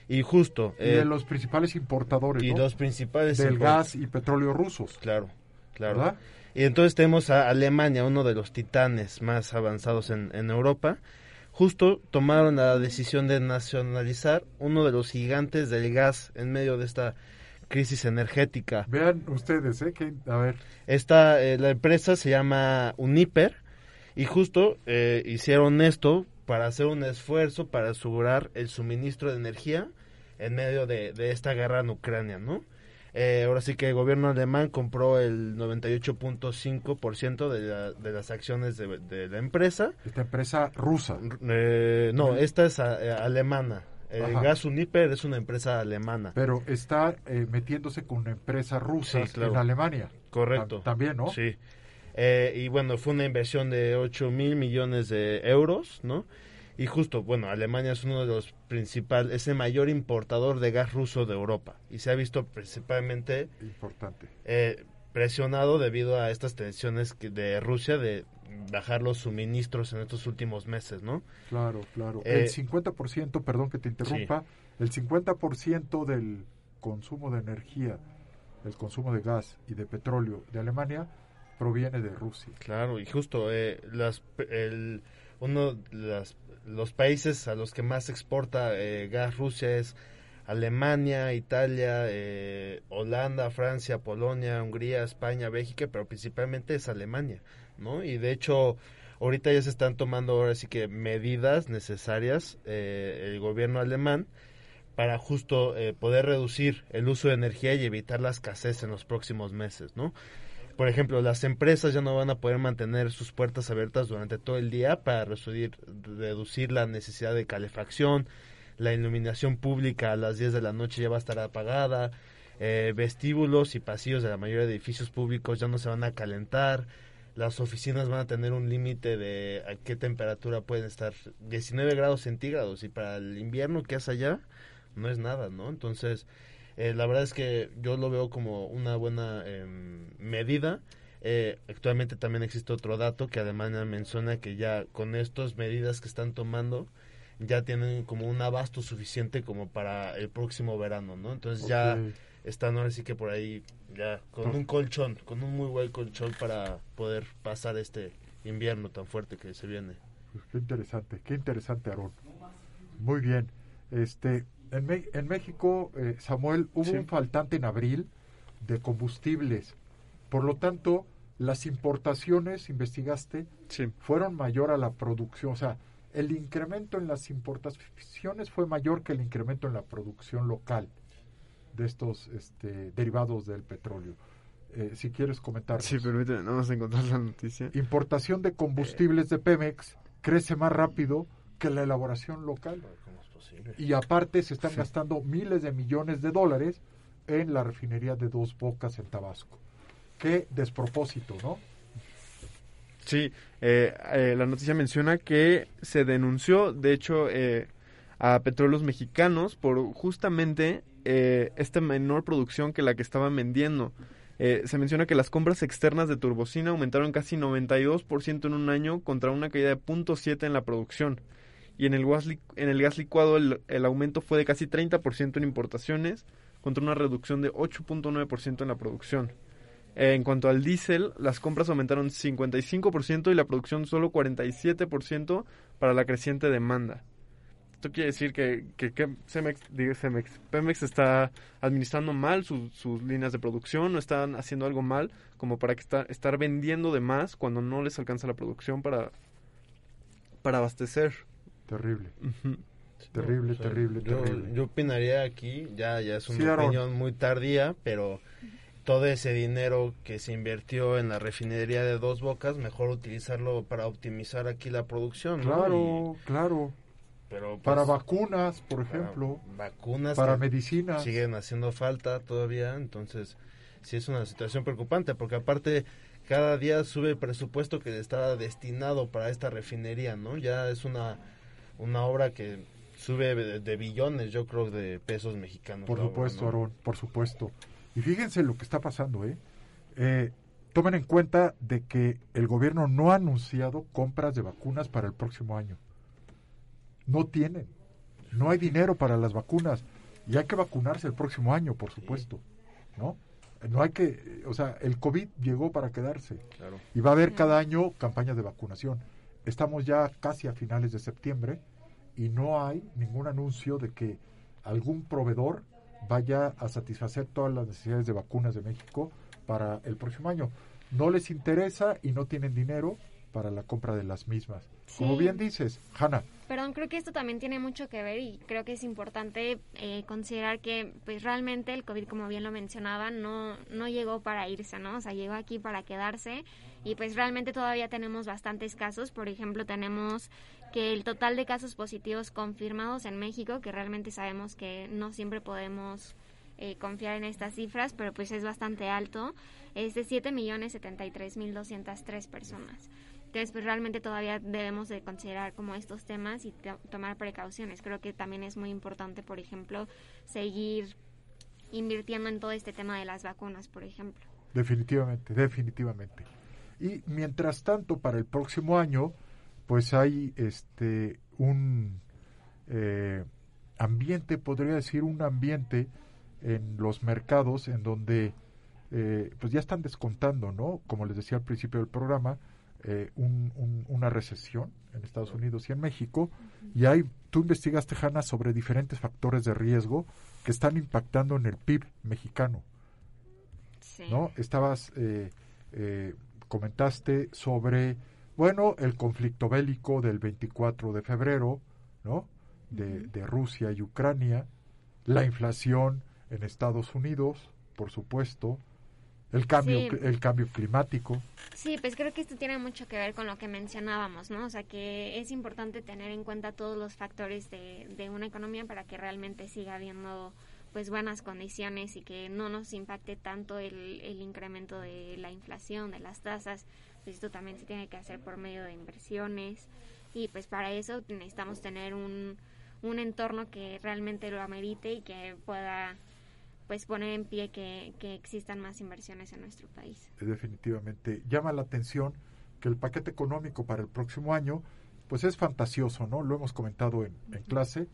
Y justo... Y de eh, los principales importadores, y ¿no? los principales Del gas y petróleo rusos. Claro, claro. ¿Verdad? Y entonces tenemos a Alemania, uno de los titanes más avanzados en, en Europa. Justo tomaron la decisión de nacionalizar uno de los gigantes del gas en medio de esta crisis energética. Vean ustedes, ¿eh? Que, a ver, Esta, eh, la empresa se llama Uniper y justo eh, hicieron esto para hacer un esfuerzo para asegurar el suministro de energía en medio de, de esta guerra en Ucrania, ¿no? Eh, ahora sí que el gobierno alemán compró el 98.5% de, la- de las acciones de, de la empresa. esta empresa rusa. Eh, no, esta es a- eh, alemana. El Ajá. Gas Uniper es una empresa alemana. Pero está eh, metiéndose con una empresa rusa Sí, claro. en Alemania. Correcto. Tam- También, ¿no? Sí. Eh, y bueno, fue una inversión de 8 mil millones de euros, ¿no? Y justo, bueno, Alemania es uno de los principales, es el mayor importador de gas ruso de Europa. Y se ha visto principalmente Importante. eh, presionado debido a estas tensiones que- de Rusia de bajar los suministros en estos últimos meses, ¿no? Claro, claro. Eh, el 50%, perdón que te interrumpa, el 50% del consumo de energía, el consumo de gas y de petróleo de Alemania proviene de Rusia. Claro, y justo eh, las, el, uno de las, los países a los que más exporta eh, gas Rusia es Alemania, Italia, eh, Holanda, Francia, Polonia, Hungría, España, Bélgica, pero principalmente es Alemania, ¿no? Y de hecho, ahorita ya se están tomando ahora sí que medidas necesarias eh, el gobierno alemán para justo eh, poder reducir el uso de energía y evitar la escasez en los próximos meses, ¿no? Por ejemplo, las empresas ya no van a poder mantener sus puertas abiertas durante todo el día para reducir, la necesidad de calefacción, la iluminación pública a las 10 de la noche ya va a estar apagada, eh, vestíbulos y pasillos de la mayoría de edificios públicos ya no se van a calentar, las oficinas van a tener un límite de a qué temperatura pueden estar, 19 grados centígrados y para el invierno que hace allá no es nada, ¿no? Entonces, eh, la verdad es que yo lo veo como una buena em, medida. Eh, actualmente también existe otro dato que Alemania menciona que ya con estas medidas que están tomando ya tienen como un abasto suficiente como para el próximo verano, ¿no? Entonces ya. Están ahora sí que por ahí ya con un colchón, con un muy buen colchón para poder pasar este invierno tan fuerte que se viene. Pues qué interesante, qué interesante, Aarón. Muy bien. Este, en, Me- en México, eh, Samuel, hubo Sí. un faltante en abril de combustibles. Por lo tanto, las importaciones, investigaste, Sí. fueron mayor a la producción. O sea, el incremento en las importaciones fue mayor que el incremento en la producción local de estos este, derivados del petróleo. Eh, si quieres comentar. Sí, permíteme, nada más encontrar la noticia. Importación de combustibles de Pemex crece más rápido que la elaboración local. ¿Cómo es posible? Y aparte se están gastando miles de millones de dólares en la refinería de Dos Bocas en Tabasco. Qué despropósito, ¿no? Sí, eh, eh, la noticia menciona que se denunció, de hecho, eh, a petróleos mexicanos por justamente eh, esta menor producción que la que estaban vendiendo. Eh, se menciona que las compras externas de turbocina aumentaron casi 92% en un año contra una caída de 0.7 en la producción. Y en el gas, licuado el, aumento fue de casi 30% en importaciones contra una reducción de 8.9% en la producción. En cuanto al diésel, las compras aumentaron 55% y la producción solo 47% para la creciente demanda. Esto quiere decir que, que, que Cemex, digo, Cemex, Pemex está administrando mal sus- sus líneas de producción, no están haciendo algo mal como para que está, estar vendiendo de más cuando no les alcanza la producción para, para abastecer. Terrible, Ujú. terrible, O sea, terrible, yo, terrible. yo opinaría aquí, ya, ya es Sí, una Aarón. opinión muy tardía, pero todo ese dinero que se invirtió en la refinería de Dos Bocas, mejor utilizarlo para optimizar aquí la producción, ¿no? Claro, claro. Pero pues, Para vacunas, por para ejemplo, vacunas para medicinas. siguen haciendo falta todavía, entonces sí es una situación preocupante, porque aparte cada día sube el presupuesto que estaba destinado para esta refinería, ¿no? Ya es una, una obra que sube de, de billones, yo creo, de pesos mexicanos. Por obra, supuesto, ¿no? Aarón, por supuesto. Y fíjense lo que está pasando, ¿eh? Eh, tomen en cuenta de que el gobierno no ha anunciado compras de vacunas para el próximo año. No tienen. No hay dinero para las vacunas. Y hay que vacunarse el próximo año, por supuesto. ¿No? No hay que, o sea, el COVID llegó para quedarse. Claro. Y va a haber cada año campañas de vacunación. Estamos ya casi a finales de septiembre y no hay ningún anuncio de que algún proveedor vaya a satisfacer todas las necesidades de vacunas de México para el próximo año. No les interesa y no tienen dinero para la compra de las mismas. Como bien dices, Hanna, Perdón, creo que esto también tiene mucho que ver y creo que es importante eh, considerar que pues realmente el COVID, como bien lo mencionaban, no, no llegó para irse, ¿no? O sea, llegó aquí para quedarse y pues realmente todavía tenemos bastantes casos. Por ejemplo, tenemos que el total de casos positivos confirmados en México, que realmente sabemos que no siempre podemos eh, confiar en estas cifras, pero pues es bastante alto, es de 7.073.203 personas. Entonces, pues realmente todavía debemos de considerar como estos temas y to- tomar precauciones. Creo que también es muy importante, por ejemplo, seguir invirtiendo en todo este tema de las vacunas, por ejemplo. definitivamente, definitivamente. Y mientras tanto, para el próximo año, pues hay este un eh, ambiente, podría decir un ambiente en los mercados en donde eh, pues ya están descontando, ¿no? Como les decía al principio del programa, eh, un- un- una recesión en Estados Unidos y en México. Y hay, tú investigaste, Hanna, sobre diferentes factores de riesgo que están impactando en el PIB mexicano. Sí. ¿no? Estabas, eh, eh, comentaste sobre, bueno, el conflicto bélico del 24 de febrero, ¿no? De, de Rusia y Ucrania, la inflación en Estados Unidos, por supuesto, el cambio, Sí. el cambio climático. Sí, pues creo que esto tiene mucho que ver con lo que mencionábamos, ¿no? O sea, que es importante tener en cuenta todos los factores de, de una economía para que realmente siga habiendo pues buenas condiciones y que no nos impacte tanto el, el incremento de la inflación, de las tasas. Pues esto también se tiene que hacer por medio de inversiones y pues para eso necesitamos tener un, un entorno que realmente lo amerite y que pueda pues poner en pie que, que existan más inversiones en nuestro país. definitivamente llama la atención que el paquete económico para el próximo año pues es fantasioso, ¿no? Lo hemos comentado en, en clase.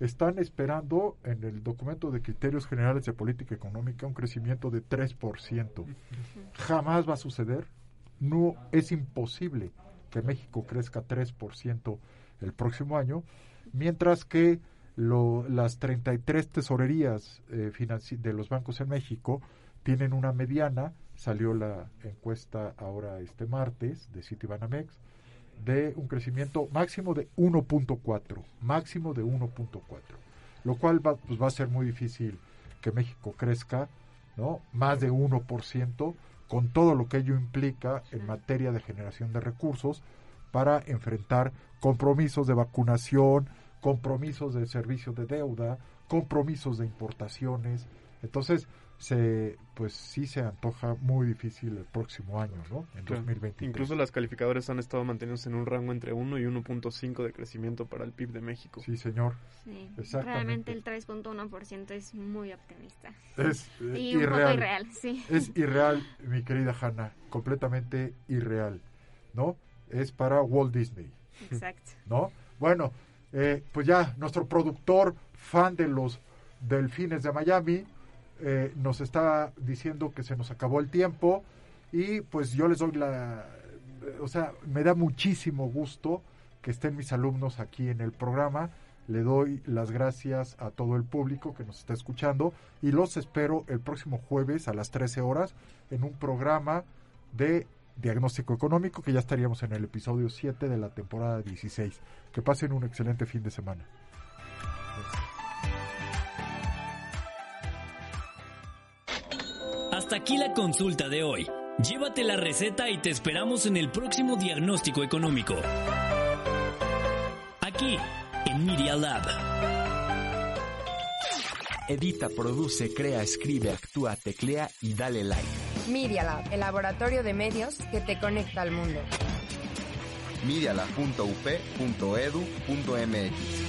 Están esperando en el documento de criterios generales de política económica un crecimiento de 3%. Jamás va a suceder. No es imposible que México crezca 3% el próximo año, mientras que lo- las 33 tesorerías eh, de los bancos en México tienen una mediana, salió la encuesta ahora este martes de Citibanamex, de un crecimiento máximo de 1.4, máximo de 1.4, lo cual va, pues va a ser muy difícil que México crezca, ¿no? Más de 1%, con todo lo que ello implica en materia de generación de recursos para enfrentar compromisos de vacunación, compromisos de servicio de deuda, compromisos de importaciones. Entonces, se pues sí se antoja muy difícil el próximo año, ¿no? En Claro. 2023. Incluso las calificadoras han estado manteniéndose en un rango entre 1 y 1.5 de crecimiento para el PIB de México. Sí, señor. Sí, Exactamente. realmente el 3.1% es muy optimista. Es eh, y un irreal. poco irreal, sí. Es irreal, mi querida Hanna, completamente irreal, ¿no? Es para Walt Disney, Exacto. ¿no? Bueno, eh, pues ya nuestro productor, fan de los Delfines de Miami, eh, nos está diciendo que se nos acabó el tiempo y pues yo les doy la, o sea, me da muchísimo gusto que estén mis alumnos aquí en el programa. Le doy las gracias a todo el público que nos está escuchando y los espero el próximo jueves a las 13 horas en un programa de diagnóstico económico que ya estaríamos en el episodio 7 de la temporada 16. Que pasen un excelente fin de semana. Hasta aquí la consulta de hoy. Llévate la receta y te esperamos en el próximo diagnóstico económico. Aquí, en Media Lab. Edita, produce, crea, escribe, actúa, teclea y dale like. Media el laboratorio de medios que te conecta al mundo. medialab.up.edu.mx